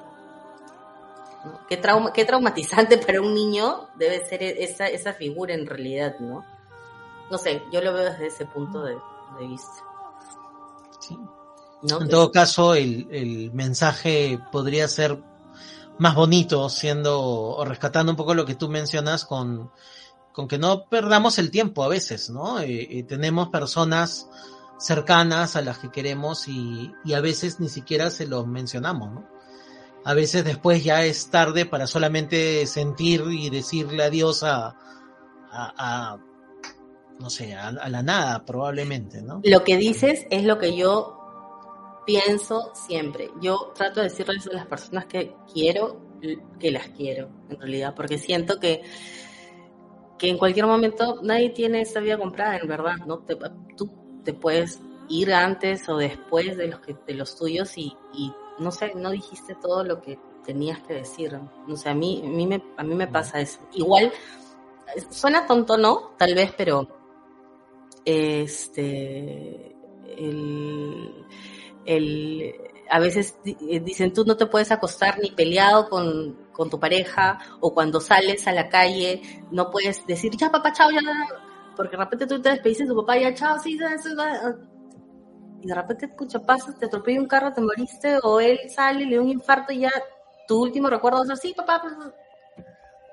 Qué, trauma, qué traumatizante para un niño debe ser esa, esa figura en realidad, ¿no? No sé, yo lo veo desde ese punto de, vista. En todo caso, el, el, mensaje podría ser más bonito, siendo o rescatando un poco lo que tú mencionas con, con que no perdamos el tiempo a veces, ¿no? Eh, eh, tenemos personas cercanas a las que queremos y, y, a veces ni siquiera se los mencionamos, ¿no? a veces después ya es tarde para solamente sentir y decirle adiós a, a, no sé, a, la nada probablemente, ¿no? Lo que dices es lo que yo pienso siempre. Yo trato de decirles a las personas que quiero que las quiero, en realidad, porque siento que que en cualquier momento nadie tiene esa vida comprada, en verdad, ¿no? tú te puedes ir antes o después de los, que, de los tuyos y, y no sé, no dijiste todo lo que tenías que decir. No sé, a mí, a mí, me, a mí me pasa eso. Igual, suena tonto, ¿no? Tal vez, pero este, el, el, a veces eh, dicen tú no te puedes acostar ni peleado con, con tu pareja o cuando sales a la calle no puedes decir ya papá chao ya porque de repente tú te despediste de tu papá ya chao sí, sí, y de repente, escucha, pasas, te atropella un carro, te moriste, o él sale, le da un infarto y ya tu último recuerdo es así, papá, pues,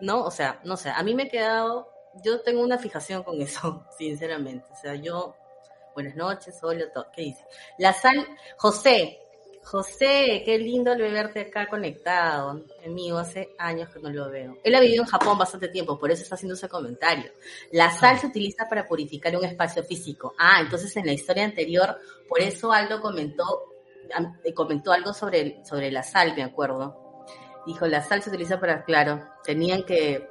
no, o sea, no sé, a mí me he quedado, yo tengo una fijación con eso, sinceramente, o sea, yo, buenas noches, hola, ¿qué dice? La sal, José, José, qué lindo verte acá conectado. Amigo, hace años que no lo veo. Él ha vivido en Japón bastante tiempo, por eso está haciendo ese comentario. La sal se utiliza para purificar un espacio físico. Ah, entonces en la historia anterior, por eso Aldo comentó, comentó algo sobre, sobre la sal, me acuerdo. Dijo, la sal se utiliza para, claro, tenían que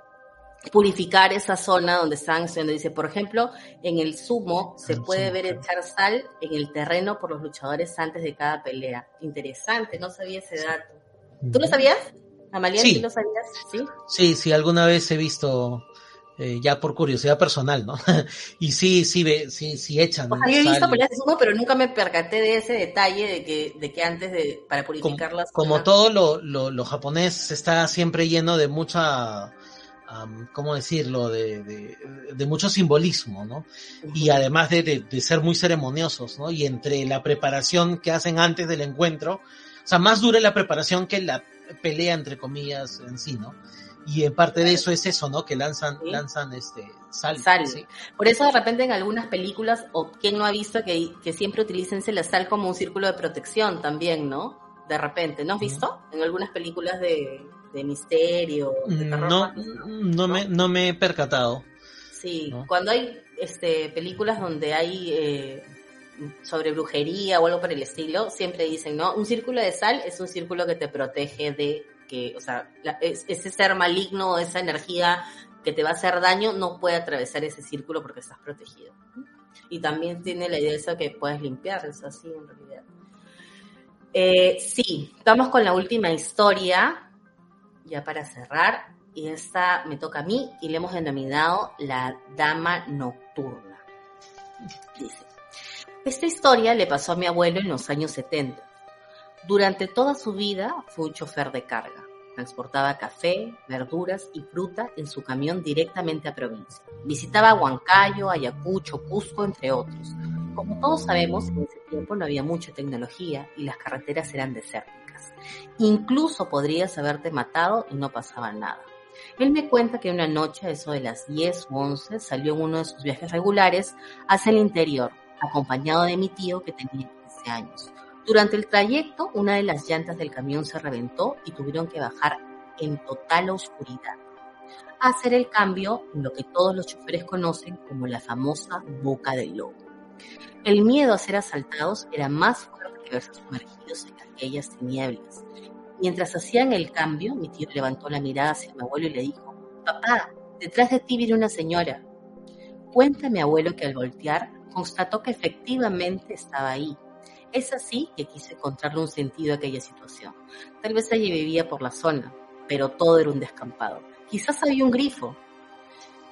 purificar esa zona donde estaban estudiando. Dice, por ejemplo, en el sumo se puede ver echar sal en el terreno por los luchadores antes de cada pelea. Interesante, no sabía ese dato. ¿Tú lo sabías? Amalia, sí. ¿tú lo sabías? Sí, sí, sí alguna vez he visto eh, ya por curiosidad personal, ¿no? y sí, sí, ve, sí, sí echan. O sea, yo he visto peleas de sumo, pero nunca me percaté de ese detalle de que, de que antes de, para purificarlas. Como, como todo lo, lo, lo japonés está siempre lleno de mucha ¿cómo decirlo?, de, de, mucho simbolismo, ¿no? Y además de, de, ser muy ceremoniosos, ¿no? Y entre la preparación que hacen antes del encuentro, o sea, más dura la preparación que la pelea, entre comillas, en sí, ¿no? Y en parte de eso es eso, ¿no? Que lanzan, lanzan este sal. Sal. Por eso de repente en algunas películas, o quien no ha visto que, que siempre utilicen la sal como un círculo de protección también, ¿no? De repente, ¿no has visto? En algunas películas de, de misterio. no, no, me, no me he percatado. Sí, cuando hay este, películas donde hay eh, sobre brujería o algo por el estilo, siempre dicen, ¿no? Un círculo de sal es un círculo que te protege de que, o sea, ese ser maligno, esa energía que te va a hacer daño, no puede atravesar ese círculo porque estás protegido. Y también tiene la idea de eso que puedes limpiar, es así en realidad. Eh, sí, estamos con la última historia ya para cerrar, y esta me toca a mí y le hemos denominado la Dama Nocturna. Dice, esta historia le pasó a mi abuelo en los años 70. Durante toda su vida fue un chofer de carga. Transportaba café, verduras y fruta en su camión directamente a provincia. Visitaba Huancayo, Ayacucho, Cusco, entre otros. Como todos sabemos, en ese tiempo no había mucha tecnología y las carreteras eran Incluso podrías haberte matado y no pasaba nada. Él me cuenta que una noche, eso de las 10 o 11, salió en uno de sus viajes regulares hacia el interior, acompañado de mi tío que tenía 15 años. Durante el trayecto, una de las llantas del camión se reventó y tuvieron que bajar en total oscuridad. Hacer el cambio en lo que todos los choferes conocen como la famosa boca del lobo. El miedo a ser asaltados era más fuerte sumergidos en aquellas tinieblas. Mientras hacían el cambio, mi tío levantó la mirada hacia mi abuelo y le dijo, Papá, detrás de ti viene una señora. Cuenta mi abuelo que al voltear constató que efectivamente estaba ahí. Es así que quise encontrarle un sentido a aquella situación. Tal vez allí vivía por la zona, pero todo era un descampado. Quizás había un grifo,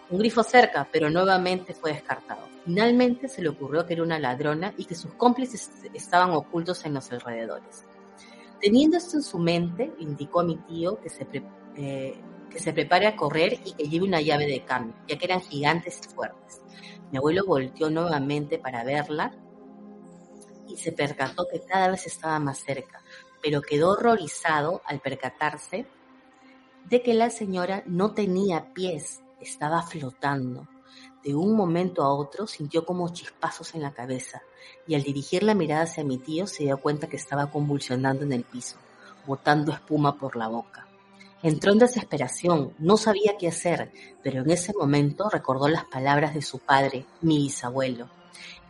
un grifo cerca, pero nuevamente fue descartado. Finalmente se le ocurrió que era una ladrona y que sus cómplices estaban ocultos en los alrededores. Teniendo esto en su mente, indicó a mi tío que se, eh, que se prepare a correr y que lleve una llave de cambio, ya que eran gigantes y fuertes. Mi abuelo volteó nuevamente para verla y se percató que cada vez estaba más cerca, pero quedó horrorizado al percatarse de que la señora no tenía pies, estaba flotando. De un momento a otro sintió como chispazos en la cabeza y al dirigir la mirada hacia mi tío se dio cuenta que estaba convulsionando en el piso, botando espuma por la boca. Entró en desesperación, no sabía qué hacer, pero en ese momento recordó las palabras de su padre, mi bisabuelo.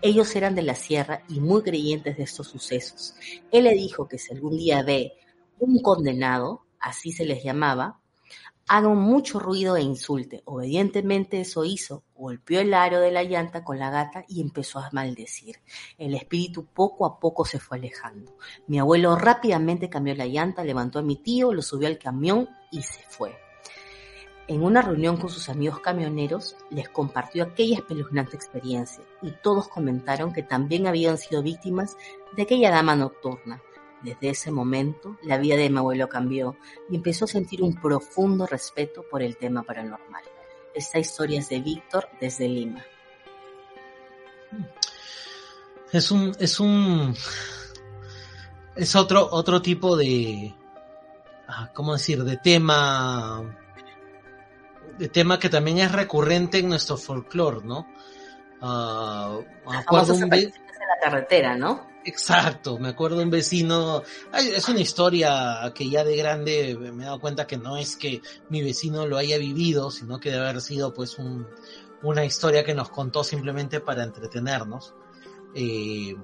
Ellos eran de la sierra y muy creyentes de estos sucesos. Él le dijo que si algún día ve un condenado, así se les llamaba, haga mucho ruido e insulte. Obedientemente eso hizo, golpeó el aro de la llanta con la gata y empezó a maldecir. El espíritu poco a poco se fue alejando. Mi abuelo rápidamente cambió la llanta, levantó a mi tío, lo subió al camión y se fue. En una reunión con sus amigos camioneros, les compartió aquella espeluznante experiencia y todos comentaron que también habían sido víctimas de aquella dama nocturna desde ese momento, la vida de mi abuelo cambió y empezó a sentir un profundo respeto por el tema paranormal. Esta historia es de Víctor desde Lima. Es un, es un, es otro, otro tipo de, ah, ¿cómo decir? De tema, de tema que también es recurrente en nuestro folclore, ¿no? Uh, la carretera, ¿no? Exacto, me acuerdo un vecino, es una historia que ya de grande me he dado cuenta que no es que mi vecino lo haya vivido, sino que debe haber sido pues un, una historia que nos contó simplemente para entretenernos. Eh,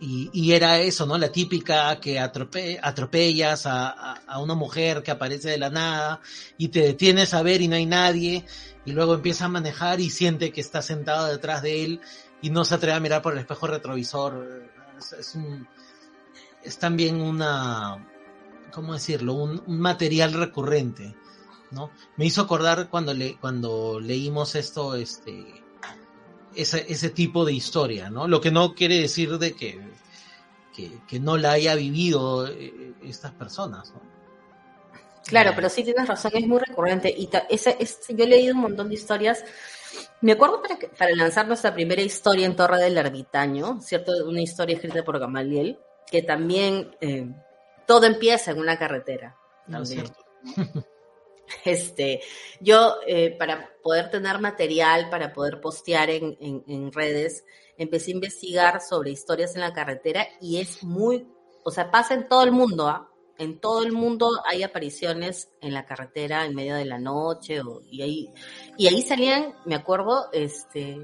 y, era eso, ¿no? La típica que atrope, atropellas a, a, una mujer que aparece de la nada y te detienes a ver y no hay nadie y luego empieza a manejar y siente que está sentado detrás de él y no se atreve a mirar por el espejo retrovisor. Es, un, es también una, ¿cómo decirlo? Un, material recurrente, ¿no? Me hizo acordar cuando, le, cuando leímos esto, este, ese, ese tipo de historia, ¿no? Lo que no quiere decir de que, que, que no la haya vivido eh, estas personas, ¿no? Claro, pero sí tienes razón, es muy recurrente. Y ese, yo he leído un montón de historias. Me acuerdo para, para lanzar nuestra primera historia en Torre del Ermitaño, ¿cierto? Una historia escrita por Gamaliel, que también eh, todo empieza en una carretera. No, cierto. Este, yo, eh, para poder tener material, para poder postear en, en, redes, empecé a investigar sobre historias en la carretera y es muy, o sea, pasa en todo el mundo, ¿ah? En todo el mundo hay apariciones en la carretera en medio de la noche y ahí, y ahí salían, me acuerdo, este,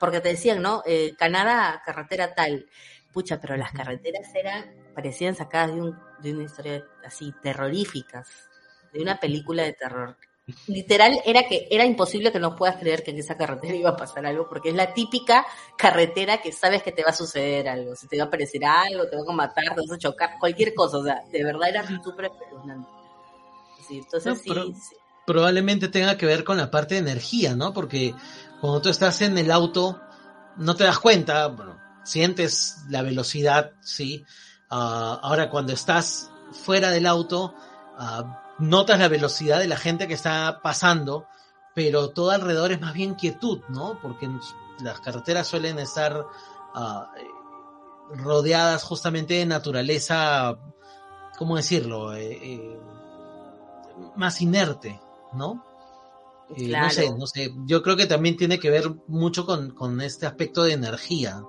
porque te decían, ¿no? Eh, Canadá, carretera tal. Pucha, pero las carreteras eran, parecían sacadas de, un, de una historia así, terroríficas de una película de terror. Literal era que era imposible que no puedas creer que en esa carretera iba a pasar algo, porque es la típica carretera que sabes que te va a suceder algo, se te va a aparecer algo, te van a matar, te vas a chocar, cualquier cosa, o sea, de verdad era súper espeluznante. Sí, entonces sí, Probablemente tenga que ver con la parte de energía, ¿no? Porque cuando tú estás en el auto, no te das cuenta, bueno, sientes la velocidad, sí. Ah, ahora cuando estás fuera del auto, uh, notas la velocidad de la gente que está pasando, pero todo alrededor es más bien quietud, ¿no? Porque las carreteras suelen estar ah, rodeadas justamente de naturaleza, ¿cómo decirlo? Eh, eh, más inerte, ¿no? Eh, no sé, no sé. Yo creo que también tiene que ver mucho con, con este aspecto de energía.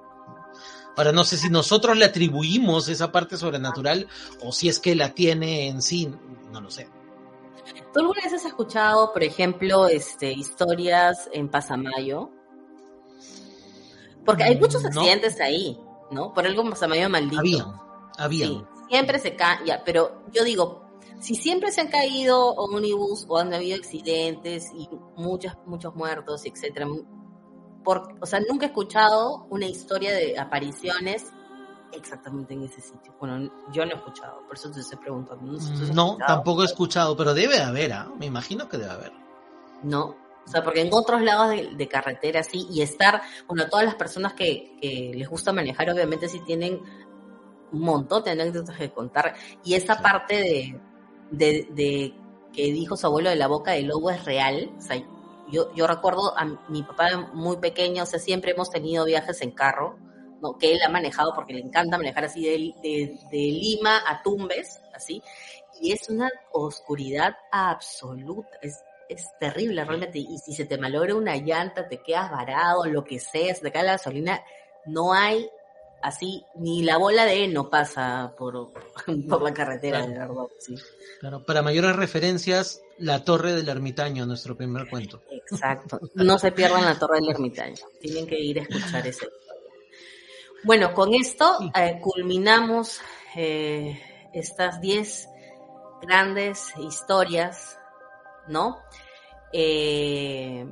Ahora, no sé si nosotros le atribuimos esa parte sobrenatural o si es que la tiene en sí, no lo sé. ¿Tú alguna vez has escuchado, por ejemplo, este, historias en Pasamayo? Porque hay muchos accidentes ahí, ¿no? Por algo Pasamayo maldito. Había, había. siempre se caen, ya, pero yo digo, si siempre se han caído ómnibus o han habido accidentes y muchos, muchos muertos, etcétera, por, o sea, nunca he escuchado una historia de apariciones exactamente en ese sitio. Bueno, yo no he escuchado, por eso te estoy preguntando. No, tampoco he escuchado, pero debe haber, ¿ah? me imagino que debe haber. No, o sea, porque en otros lados de, carretera sí, y estar, bueno, todas las personas que, les gusta manejar, obviamente sí tienen un montón de anécdotas que contar, y esa parte de, de, de que dijo su abuelo de la boca del lobo es real, o sea, yo, yo recuerdo a mi papá muy pequeño, o sea, siempre hemos tenido viajes en carro, que él ha manejado porque le encanta manejar así de, de, Lima a Tumbes, así, y es una oscuridad absoluta, es, es terrible realmente, y si se te malogra una llanta, te quedas varado, lo que sea, se te cae la gasolina, no hay así, ni la bola de no pasa por, por la carretera, de verdad, sí. Claro, para mayores referencias, la Torre del Ermitaño, nuestro primer cuento. Exacto, no se pierdan la Torre del Ermitaño, tienen que ir a escuchar ese bueno, con esto eh, culminamos eh, estas 10 grandes historias, ¿no? Eh,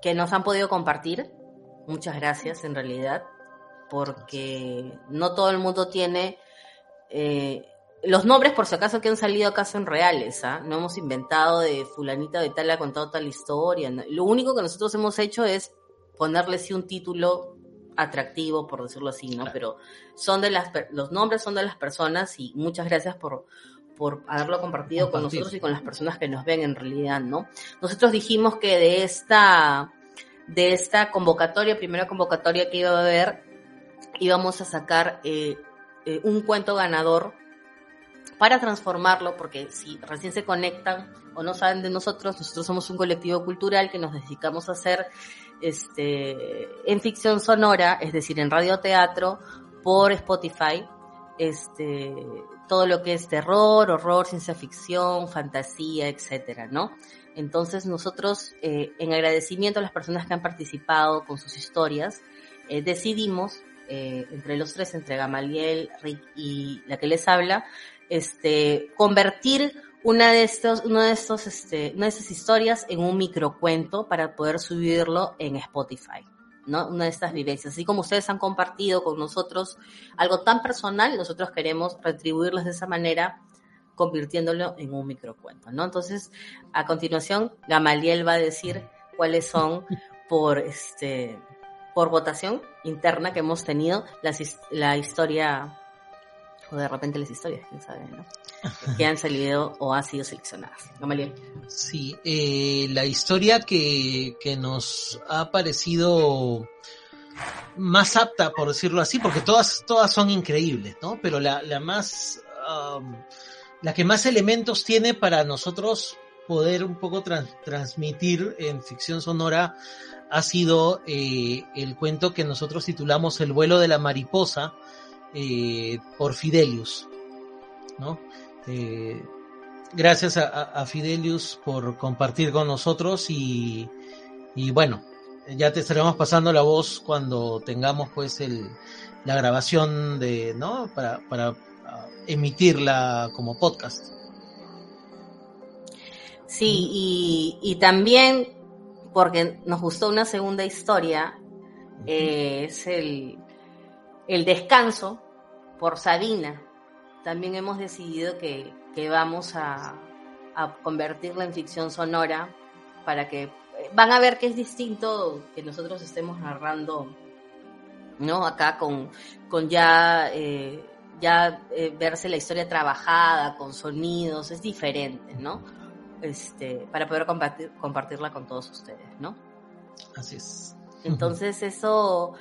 que nos han podido compartir. Muchas gracias, en realidad, porque no todo el mundo tiene... los nombres, por si acaso, que han salido acá son reales, ¿ah? No hemos inventado de fulanita de tal ha contado tal historia. Lo único que nosotros hemos hecho es ponerle sí un título atractivo, por decirlo así, ¿no? Pero son de las, los nombres son de las personas y muchas gracias por, por haberlo compartido con nosotros y con las personas que nos ven en realidad, ¿no? Nosotros dijimos que de esta, de esta convocatoria, primera convocatoria que iba a haber, íbamos a sacar eh, eh, un cuento ganador para transformarlo, porque si recién se conectan o no saben de nosotros, nosotros somos un colectivo cultural que nos dedicamos a hacer este, en ficción sonora, es decir, en radioteatro, por Spotify, este, todo lo que es terror, horror, ciencia ficción, fantasía, etcétera, ¿no? Entonces nosotros, eh, en agradecimiento a las personas que han participado con sus historias, eh, decidimos, eh, entre los tres, entre Gamaliel, Rick y la que les habla, este, convertir una de estos, uno de estos, este, una de estas historias en un microcuento para poder subirlo en Spotify. ¿no? Una de estas vivencias. Así como ustedes han compartido con nosotros algo tan personal, nosotros queremos retribuirles de esa manera, convirtiéndolo en un microcuento, ¿no? Entonces, a continuación, Gamaliel va a decir cuáles son por este por votación interna que hemos tenido la, la historia o de repente las historias, quién sabe, ¿no? que han salido o han sido seleccionadas. ¿No, Sí, eh, la historia que, que nos ha parecido más apta, por decirlo así, porque todas, todas son increíbles, ¿no? Pero la, la más, um, la que más elementos tiene para nosotros poder un poco transmitir en ficción sonora ha sido eh, el cuento que nosotros titulamos El vuelo de la mariposa eh, por Fidelius, ¿no? Eh, gracias a, a, Fidelius por compartir con nosotros y, y bueno, ya te estaremos pasando la voz cuando tengamos pues el, la grabación de, ¿no? Para, para uh, emitirla como podcast. Sí, y, y, también porque nos gustó una segunda historia, eh, es el, el descanso por Sabina. También hemos decidido que, que vamos a, a convertirla en ficción sonora para que van a ver que es distinto que nosotros estemos narrando, ¿no? Acá con, con ya, eh, ya eh, verse la historia trabajada, con sonidos, es diferente, ¿no? Este, para poder compartir, compartirla con todos ustedes, ¿no? Así es. Entonces eso,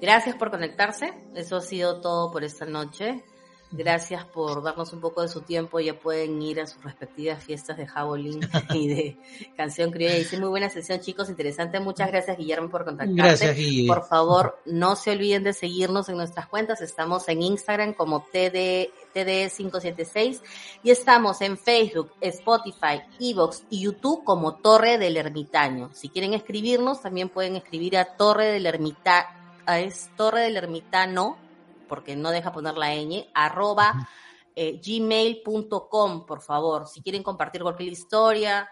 gracias por conectarse, eso ha sido todo por esta noche. Gracias por darnos un poco de su tiempo. Ya pueden ir a sus respectivas fiestas de Jabolín y de Canción Criolla. Dice muy buena sesión, chicos. Interesante. Muchas gracias, Guillermo, por contactarte. Gracias, Guillermo. Por favor, no se olviden de seguirnos en nuestras cuentas. Estamos en Instagram como TD, TD576 y estamos en Facebook, Spotify, Evox y YouTube como Torre del Ermitaño. Si quieren escribirnos, también pueden escribir a Torre del Ermitaño. Es Torre del Ermitano porque no deja poner la ñ, arroba eh, gmail.com, por favor. Si quieren compartir cualquier historia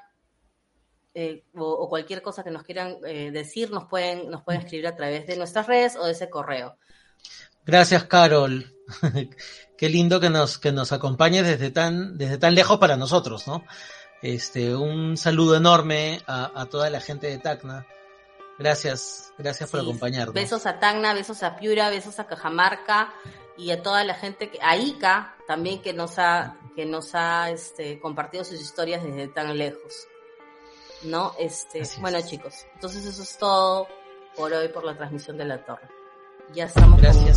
eh, o, o, cualquier cosa que nos quieran eh, decir, nos pueden, nos pueden escribir a través de nuestras redes o de ese correo. Gracias, Carol. Qué lindo que nos, que nos acompañes desde tan, desde tan lejos para nosotros, ¿no? Este, un saludo enorme a, a toda la gente de Tacna Gracias, gracias por acompañarnos. Besos a Tacna, besos a Piura, besos a Cajamarca y a toda la gente que, a Ica también que nos ha, que nos ha este, compartido sus historias desde tan lejos. ¿No? Este, bueno chicos, entonces eso es todo por hoy por la transmisión de la torre. Ya estamos. Gracias.